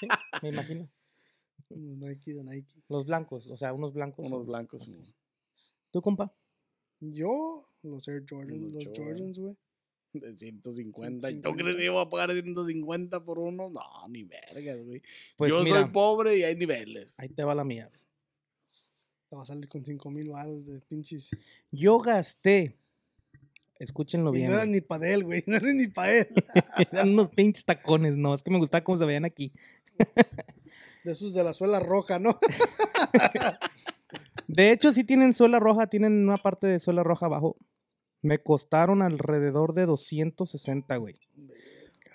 Sí, me imagino. Unos Nike de Nike. Los blancos, o sea, unos blancos. Unos blancos. ok. y- ¿Tú, compa? Yo, los Air Jordans, los Jordan. Jordans, güey. De 150. ¿Y tú 150. crees que iba a pagar 150 por uno? No, ni vergas, güey. Pues Yo mira, soy pobre y hay niveles. ahí te va la mía. Te va a salir con 5 mil baros de pinches. Yo gasté, escúchenlo Y bien, no eran ni para él, güey. No eran ni para él. eran unos pinches tacones, no, es que me gustaba cómo se veían aquí. De esos de la suela roja, ¿no? De hecho, sí tienen suela roja, tienen una parte de suela roja abajo. Me costaron alrededor de 260, güey.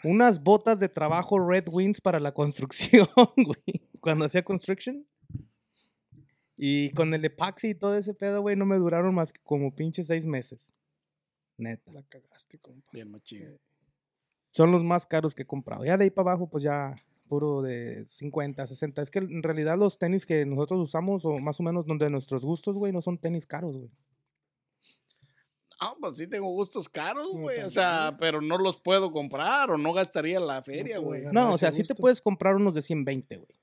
Unas botas de trabajo Red Wings para la construcción, güey. Cuando hacía construction. Y con el epoxy y todo ese pedo, güey, no me duraron más que como pinches seis meses. Neta. La cagaste, compa. Bien, machín. Son los más caros que he comprado. Ya de ahí para abajo, pues ya puro de 50, 60. Es que en realidad los tenis que nosotros usamos, o más o menos donde nuestros gustos, güey, no son tenis caros, güey. Ah, pues sí tengo gustos caros, güey. O sea, pero no los puedo comprar o no gastaría la feria, güey. No, o sea, sí te puedes comprar unos de 120, güey.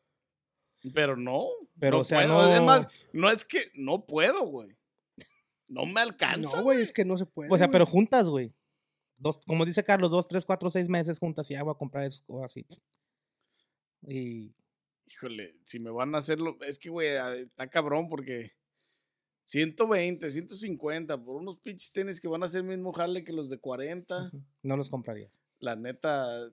Pero no. Pero, no o sea, puedo. Es no- más, no es que no puedo, güey. No me alcanza. No, güey, es que no se puede. O sea, pero juntas, güey. Dos, como dice Carlos, dos, tres, cuatro, seis meses juntas y ya voy a comprar eso así. Y Híjole, si me van a hacerlo. Es que, güey, a- está cabrón porque 120, 150 por unos pinches tenis que van a hacer el mismo jale que los de 40. no los compraría. La neta,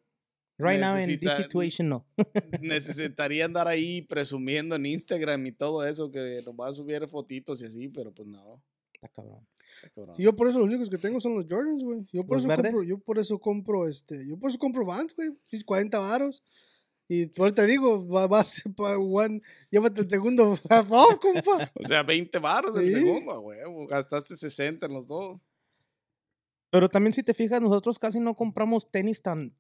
Right now in Necesita- this situation, no. necesitaría andar ahí presumiendo en Instagram y todo eso, que nomás subiera fotitos y así, pero pues no. Está cabrón. está cabrón. Y Yo por eso los únicos que tengo son los Jordans, güey. Yo por ¿Los eso verdes? compro, yo por eso compro este, yo por eso compro Vans, güey. Mis 40 varos. Y por eso te digo, va- vas para one, llévate el segundo half off, compa. O sea, 20 baros el Sí. segundo, güey. Gastaste 60 en los dos. Pero también si te fijas, nosotros casi no compramos tenis tan,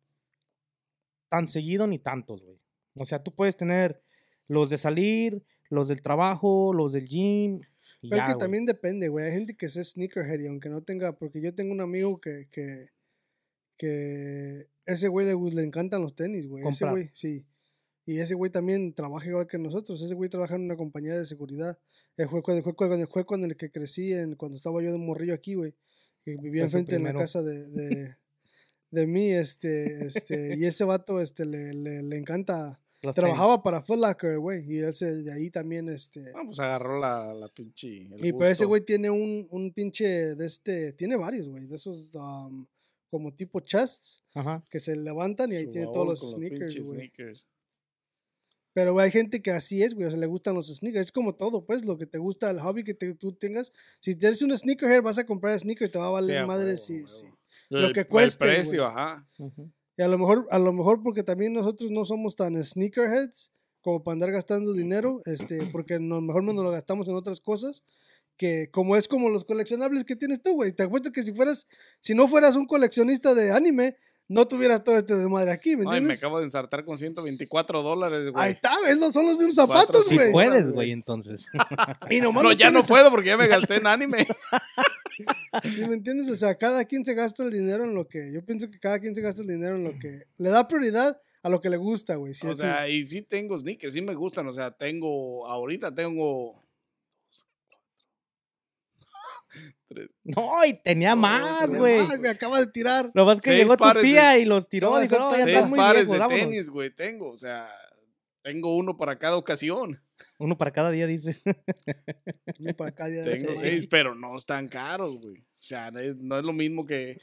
tan seguido ni tantos, güey. O sea, tú puedes tener los de salir, los del trabajo, los del gym. Pero es ya, que también depende, güey. Hay gente que es sneakerhead y aunque no tenga, porque yo tengo un amigo que, que, que ese güey le, le encantan los tenis, güey. Ese güey, sí. Y ese güey también trabaja igual que nosotros. Ese güey trabaja en una compañía de seguridad. Fue, con- fue, con- el que crecí en, cuando estaba yo de morrillo aquí, güey. Que vivía enfrente en la casa de, de, de mí, este, este, y ese vato, este, le, le, le encanta. Los tenis. Trabajaba para Foot Locker, güey. Y él se, de ahí también, este. Ah, pues agarró la, la pinche. el Y pero ese güey tiene un, un pinche de este, tiene varios, güey, de esos um, como tipo chests Ajá. que se levantan y ahí Su tiene todos los sneakers, güey. sneakers. Pero güey, hay gente que así es, güey, o sea, le gustan los sneakers. Es como todo, pues, lo que te gusta, el hobby que te- tú tengas. Si tienes un sneakerhead, vas a comprar sneakers, te va a valer Sí, madre huevo, si, huevo. si- El- Lo que el cueste, güey. precio, ajá. Y a lo mejor, a lo mejor porque también nosotros no somos tan sneakerheads como para andar gastando dinero, este, porque a lo mejor no nos lo gastamos en otras cosas, que como es como los coleccionables que tienes tú, güey. Te apuesto que si fueras, si no fueras un coleccionista de anime, no tuvieras todo este desmadre aquí, ¿me Ay, me entiendes? acabo de ensartar con 124 dólares, güey. Ahí está, ¿ves? No son los de unos zapatos, sí Si güey. puedes, güey. güey, entonces. Y nomás No, ya no puedo porque ya me gasté en anime. ¿Sí me entiendes? O sea, cada quien se gasta el dinero en lo que. Yo pienso que cada quien se gasta el dinero en lo que. Le da prioridad a lo que le gusta, güey. O sea, y sí tengo sneakers, sí me gustan. O sea, tengo, ahorita tengo. Tres. No, y tenía No, más, tenía güey. Me acaba de tirar. Lo más que Seis llegó tu de- tía y los tiró. No, dijo, no, ya. Seis muy pares viejo, de vámonos". tenis, güey, tengo. O sea, tengo uno para cada ocasión. Uno para cada día, dice. Uno para cada día Tengo seis, pero no están caros, güey. O sea, no es, no es lo mismo que...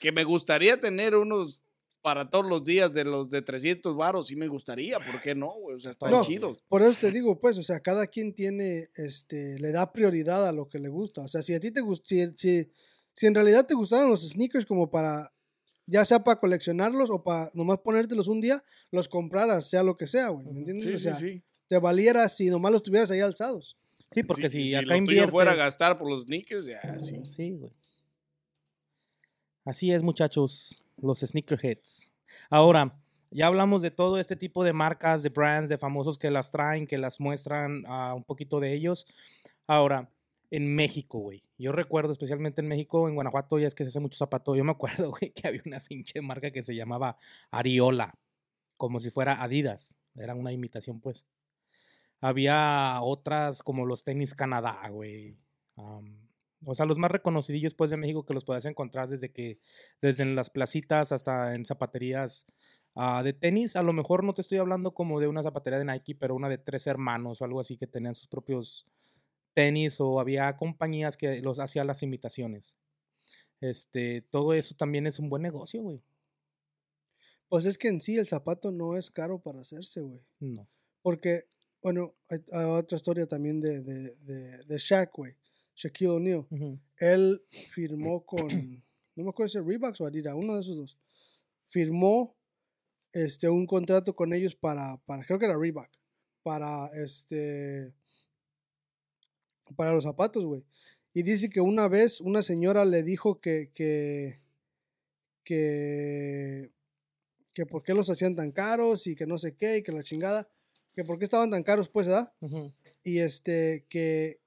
Que me gustaría tener unos para todos los días de los de 300 varos, sí me gustaría, ¿por qué no, güey? O sea, están No. chidos. Por eso te digo, pues, o sea, cada quien tiene, este, le da prioridad a lo que le gusta. O sea, si a ti te gusta, si, si, si en realidad te gustaran los sneakers como para, ya sea para coleccionarlos o para nomás ponértelos un día, los compraras, sea lo que sea, güey. ¿Me entiendes? Sí, o sí, sea, sí. te valiera si nomás los tuvieras ahí alzados. Sí, porque si, lo acá tuyo inviertes... fuera a gastar por los sneakers, ya, sí. Sí, güey. Así es, muchachos, los sneakerheads. Ahora, ya hablamos de todo este tipo de marcas, de brands, de famosos que las traen, que las muestran ah, un poquito de ellos. Ahora, en México, güey. Yo recuerdo, especialmente en México, en Guanajuato, ya es que se hace mucho zapato. Yo me acuerdo, güey, que había una pinche marca que se llamaba Ariola, como si fuera Adidas. Era una imitación, pues. Había otras como los tenis Canadá, güey. am, o sea, los más reconocidillos, pues, de México que los puedes encontrar desde que, desde en las placitas hasta en zapaterías ah, de tenis. A lo mejor no te estoy hablando como de una zapatería de Nike, pero una de tres hermanos o algo así que tenían sus propios tenis o había compañías que los hacían las imitaciones. Este, todo eso también es un buen negocio, güey. Pues es que en sí el zapato no es caro para hacerse, güey. No. Porque, bueno, hay, hay otra historia también de, de, de, de Shaq, güey. Shaquille O'Neal. Él firmó con, no me acuerdo si es Reeboks o Adidas, uno de esos dos. Firmó este, un contrato con ellos para, para creo que era Reebok, para este, para los zapatos, güey. Y dice que una vez una señora le dijo que, que, que, que por qué los hacían tan caros y que no sé qué y que la chingada, que por qué estaban tan caros, pues, ¿verdad? Y este que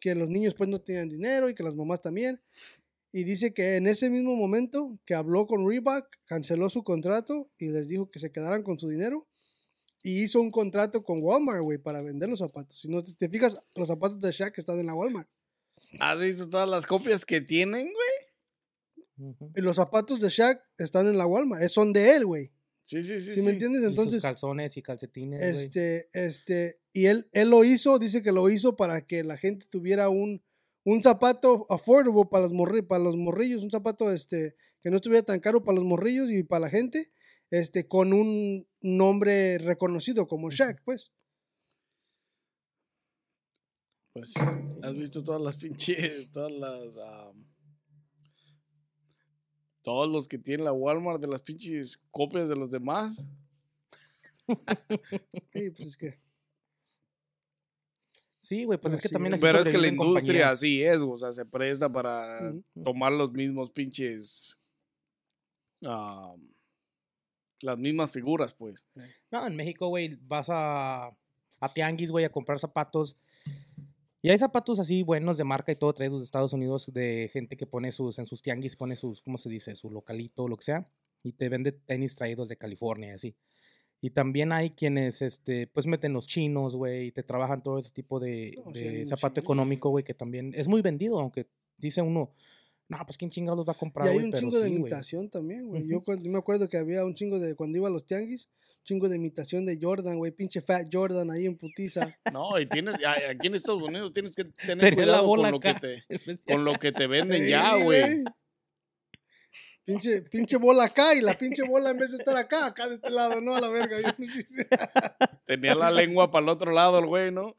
que los niños pues no tenían dinero y que las mamás también. Y dice que en ese mismo momento que habló con Reebok canceló su contrato y les dijo que se quedaran con su dinero y hizo un contrato con Walmart güey para vender los zapatos. Si no te, te fijas los zapatos de Shaq están en la Walmart. ¿Has visto todas las copias que tienen, güey? Y los zapatos de Shaq están en la Walmart eh, son de él güey Sí, sí, sí. ¿sí, sí. me entiendes? Y sus entonces calzones y calcetines. Este, este, y él, él lo hizo, dice que lo hizo para que la gente tuviera un, un zapato affordable para los, morri- para los morrillos, un zapato este, que no estuviera tan caro para los morrillos y para la gente, este, con un nombre reconocido como Shaq, pues. Pues sí. ¿Has visto todas las pinches, todas las... todos los que tienen la Walmart de las pinches copias de los demás? Sí, pues es que. Sí, güey, pues es que Así también así Pero es que la industria compañías. así es, o sea, se presta para tomar los mismos pinches... las mismas figuras, pues. No, en México, güey, vas a, a Tianguis, güey, a comprar zapatos. Y hay zapatos así buenos de marca y todo traídos de Estados Unidos de gente que pone sus, en sus tianguis, pone sus, ¿cómo se dice? Su localito, lo que sea. Y te vende tenis traídos de California y así. Y también hay quienes, este, pues meten los chinos, güey, y te trabajan todo ese tipo de, No, sí de un zapato chingo. económico, güey, que también es muy vendido, aunque dice uno, no, pues quién chingados los va a Y comprar, hay güey, un pero chingo de sí, imitación también, güey. Yo, Ujú. cuando- yo me acuerdo que había un chingo de, cuando iba a los tianguis, chingo de imitación de Jordan, güey, pinche Fat Jordan ahí en putiza. No, y tienes, aquí en Estados Unidos tienes que tener Tenía la cuidado con lo, que te, con lo que te venden ya, güey. Pinche, pinche bola acá y la pinche bola en vez de estar acá, acá de este lado, no a la verga. Tenía la lengua para el otro lado el güey, ¿no?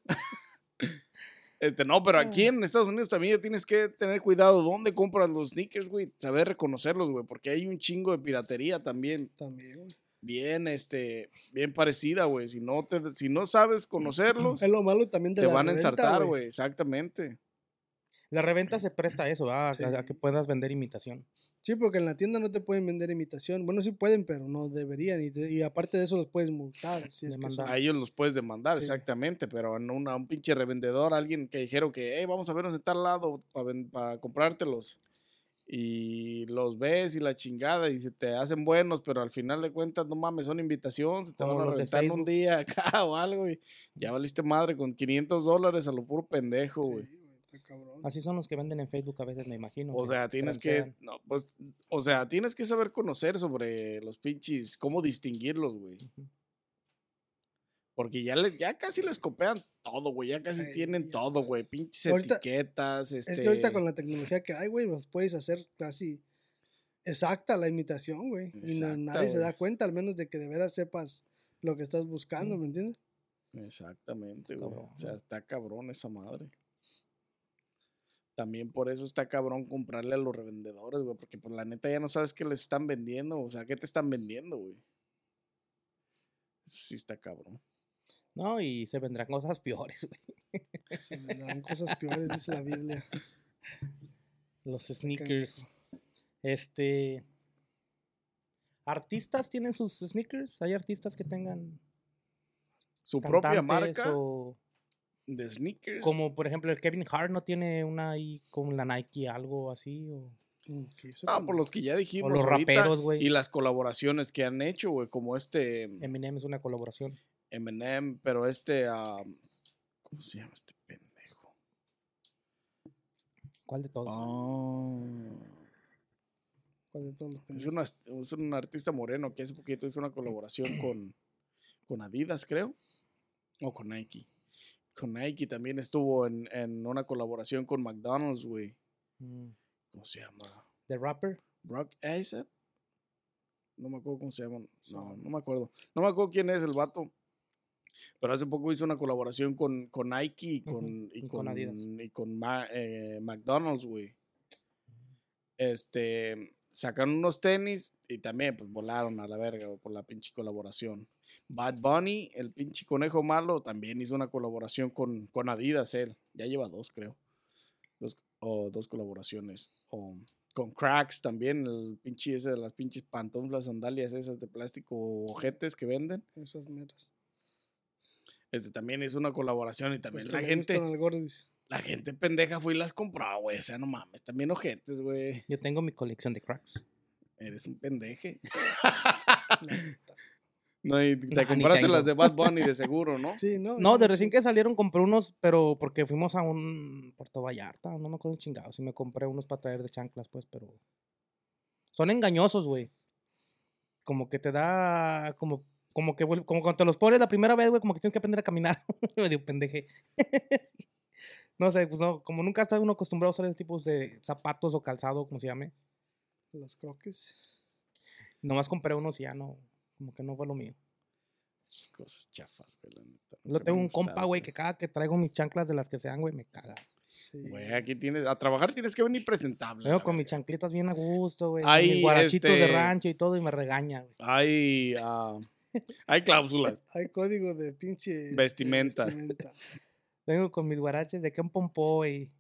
Este, no, pero aquí en Estados Unidos también ya tienes que tener cuidado dónde compras los sneakers, güey. Saber reconocerlos, güey, porque hay un chingo de piratería también. También, güey. Bien, este, bien parecida, güey. Si no te, si no sabes conocerlos, Es lo malo también de te la van a ensartar, güey. Exactamente. La reventa se presta a eso, ¿verdad? A- a Sí. que puedas vender imitación. Sí, porque en la tienda no te pueden vender imitación. Bueno, sí pueden, pero no deberían. Y, te- y aparte de eso los puedes multar. Si es que Demandar. son- A ellos los puedes demandar, Sí. exactamente, pero a, una- a un pinche revendedor, alguien que dijeron que, hey, vamos a vernos en tal lado para comprártelos. Y los ves y la chingada y se te hacen buenos, pero al final de cuentas, no mames, son invitación, se te Como van a reventar en un día acá o algo y ya valiste madre con 500 dólares a lo puro pendejo, Sí, güey. está cabrón. Así son los que venden en Facebook a veces, me imagino. O sea, tienes que, no, pues, o sea, tienes que saber conocer sobre los pinches, cómo distinguirlos, güey. Porque ya, le, ya casi les copian todo, güey. Ya casi Ay, tienen ya. todo, güey. Pinches Ahorita- etiquetas. Este... Es que ahorita con la tecnología que hay, güey, los puedes hacer casi exacta la imitación, güey. Y no- nadie se da cuenta, al menos de que de veras sepas lo que estás buscando, ¿me entiendes? Exactamente, güey. O sea, está cabrón esa madre. También por eso está cabrón comprarle a los revendedores, güey. Porque por la neta ya no sabes qué les están vendiendo. O sea, ¿qué te están vendiendo, güey? Eso sí está cabrón. No, y se vendrán cosas peores, güey. Se vendrán cosas peores, dice la Biblia. Los sneakers. Este. ¿Artistas tienen sus sneakers? ¿Hay artistas que tengan Su propia marca o de sneakers. como por ejemplo el Kevin Hart no tiene una ahí con la Nike algo así o, Mm, Ah, por los que ya o dijimos. los ahorita, raperos, güey. Y las colaboraciones que han hecho, güey. Como este Eminem es una colaboración. Eminem, pero este. ah, ¿Cómo se llama este pendejo? ¿Cuál de todos? Ah. ¿Cuál de todos los Es, pendejos? una- es un artista moreno que hace poquito hizo una colaboración con, con Adidas, creo. O con Nike. Con Nike también estuvo en, en una colaboración con McDonald's, güey. Mm. ¿Cómo se llama? The Rapper. Brock Isaac. No me acuerdo cómo se llama. No, no me acuerdo. No me acuerdo quién es el vato. Pero hace poco hizo una colaboración con, con Nike y con, y y con con, Adidas. y con Ma- eh, McDonald's, güey. Este, sacaron unos tenis y también pues volaron a la verga por la pinche colaboración. Bad Bunny, el pinche conejo malo, también hizo una colaboración con, con Adidas, él. Ya lleva dos, creo. Dos, o dos colaboraciones. O con Cracks también, el pinche ese de las pinches pantuflas, sandalias esas de plástico ojetes que venden. Esas metas. Este también hizo una colaboración y también la gente. La gente pendeja fue y las compró, güey. O sea, no mames, también ojetes, güey. Yo tengo mi colección de cracks. Eres un pendeje. No, y te compraste las de Bad Bunny de seguro, ¿no? Sí, no. No, de recién que salieron compré unos, pero porque fuimos a un Puerto Vallarta, no me acuerdo chingados, y me compré unos para traer de chanclas, pues, pero son engañosos, güey. Como que te da, como, como que, como cuando te los pones la primera vez, güey, como que tienes que aprender a caminar. me dio pendeje. No sé, pues no, como nunca está uno acostumbrado a usar ese tipo de zapatos o calzado, como se llame. Los croques. Nomás compré unos y ya no, como que no fue lo mío. Cosas chafas, güey, la neta. Lo tengo un compa, güey, que cada que traigo mis chanclas de las que sean, güey, me caga. Sí. Güey, aquí tienes, a trabajar tienes que venir presentable. Vengo con mis chanclitas bien a gusto, güey. Hay, Mis guarachitos de este, rancho y todo y me regaña, güey. Hay, ah, hay cláusulas. Hay código de pinche. este, Vestimenta. vestimenta. Vengo con mis guaraches de que un pompó, güey.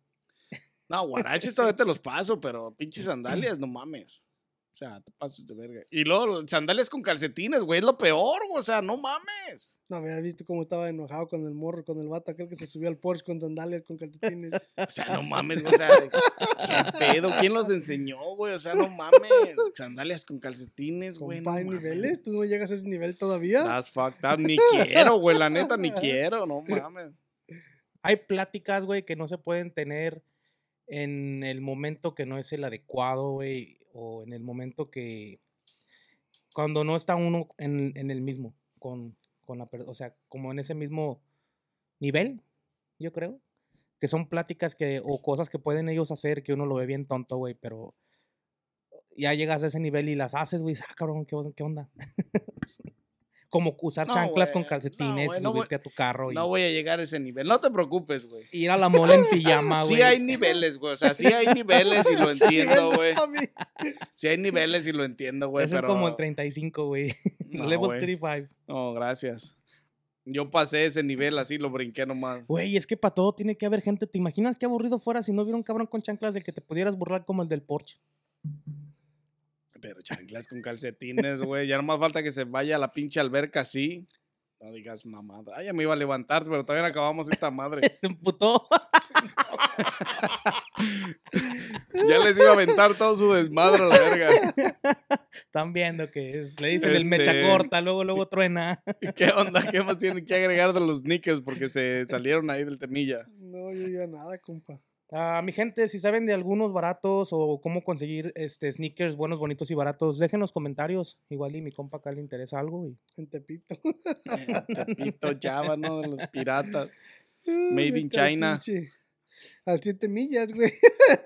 No, guaraches todavía te los paso, pero pinches sandalias, no mames. O sea, te pases de verga. Y luego sandalias con calcetines, güey, es lo peor, güey. O sea, no mames. No, había visto cómo estaba enojado con el morro, con el vato aquel que se subió al Porsche con sandalias, con calcetines. O sea, no mames, güey. O sea, ¿qué pedo? ¿Quién los enseñó, güey? O sea, no mames. Sandalias con calcetines, güey. No niveles. Tú no llegas a ese nivel todavía. That's fucked up. Ni quiero, güey. La neta, ni quiero. No mames. Hay pláticas, güey, que no se pueden tener en el momento que no es el adecuado, güey. O en el momento que. Cuando no está uno en, el mismo. Con, con la O sea, como en ese mismo nivel, yo creo. Que son pláticas que. O cosas que pueden ellos hacer que uno lo ve bien tonto, güey. Pero. Ya llegas a ese nivel y las haces, güey. Ah, cabrón, ¿qué, qué onda? Como usar No, chanclas con no, calcetines no voy- subirte a tu carro y No voy a llegar a ese nivel. No te preocupes, güey. ir a la mola en pijama, güey. Sí hay niveles, güey. O sea, sí hay niveles y lo entiendo, güey. Sí hay niveles y lo entiendo, güey. Ese pero... es como el 35, güey. Level güey. 35. No, gracias. Yo pasé ese nivel así, lo brinqué nomás. Güey, es que para todo tiene que haber gente. ¿Te imaginas qué aburrido fuera si no hubiera un cabrón con chanclas del que te pudieras burlar como el del Porsche? Pero chanclas con calcetines, güey. Ya no más falta que se vaya a la pinche alberca así. No digas mamada. Ay, ya me iba a levantar, pero todavía no acabamos esta madre. Se emputó. Ya les iba a aventar todo su desmadre a la verga. Están viendo que es- le dicen el mecha Este- corta, luego, luego truena. ¿Qué onda? ¿Qué más tienen que agregar de los nickers? Porque se salieron ahí del temilla. No, yo ya nada, compa. Ah, mi gente, si saben de algunos baratos o cómo conseguir este sneakers buenos, bonitos y baratos, dejen los comentarios. Igual y mi compa acá le interesa algo. Y... En Tepito. Tepito, Java, ¿no? De los piratas. Made in al China. pinche- A siete millas, güey.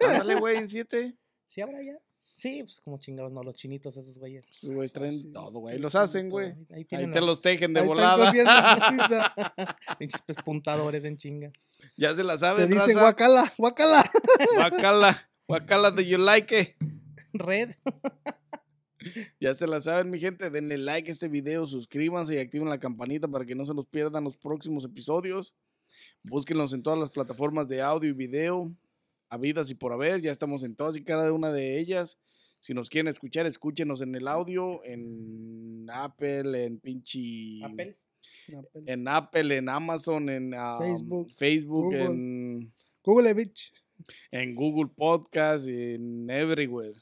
Ándale, güey, en siete. ¿Sí habrá ya? Sí, pues como chingados, no, los chinitos esos güeyes. Esos güeyes traen sí, todo, güey. Los hacen, güey. Ahí, ahí Ahí tienen te los tejen de Ahí volada. pinches pespuntadores en chinga. ya se la Te saben, dicen raza. guacala, guacala. Guacala. Guacala, do you like it? Red. Ya se la saben, mi gente. Denle like a este video, suscríbanse y activen la campanita para que no se los pierdan los próximos episodios. Búsquenlos en todas las plataformas de audio y video, habidas y por haber. Ya estamos en todas y cada una de ellas. Si nos quieren escuchar, escúchenos en el audio, en Apple, en pinche. Apple. En Apple, en Amazon, en um, Facebook, Facebook, Google. en, Google bitch. en Google Podcast, en everywhere.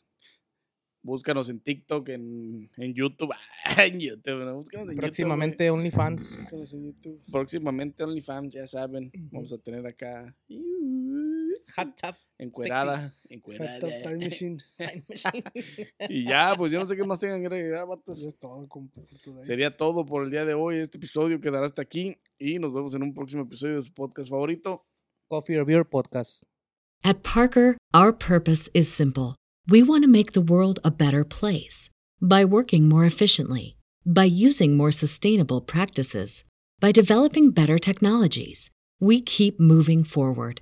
Búscanos en TikTok, en, en YouTube. en YouTube, ¿no? Búscanos en YouTube, Próximamente OnlyFans. Búscanos en YouTube. Próximamente OnlyFans, ya saben. Vamos a tener acá. Hot tub. Encuerada. Hot Encuerada. Tub Time Machine. Time machine. Y ya, pues yo no sé qué más tengan que agregar, vatos. Eso es todo, compa. Today. Sería todo por el día de hoy. Este episodio quedará hasta aquí. Y nos vemos en un próximo episodio de su podcast favorito. Coffee or Beer Podcast. At Parker, our purpose is simple. We want to make the world a better place by working more efficiently, by using more sustainable practices, by developing better technologies. We keep moving forward.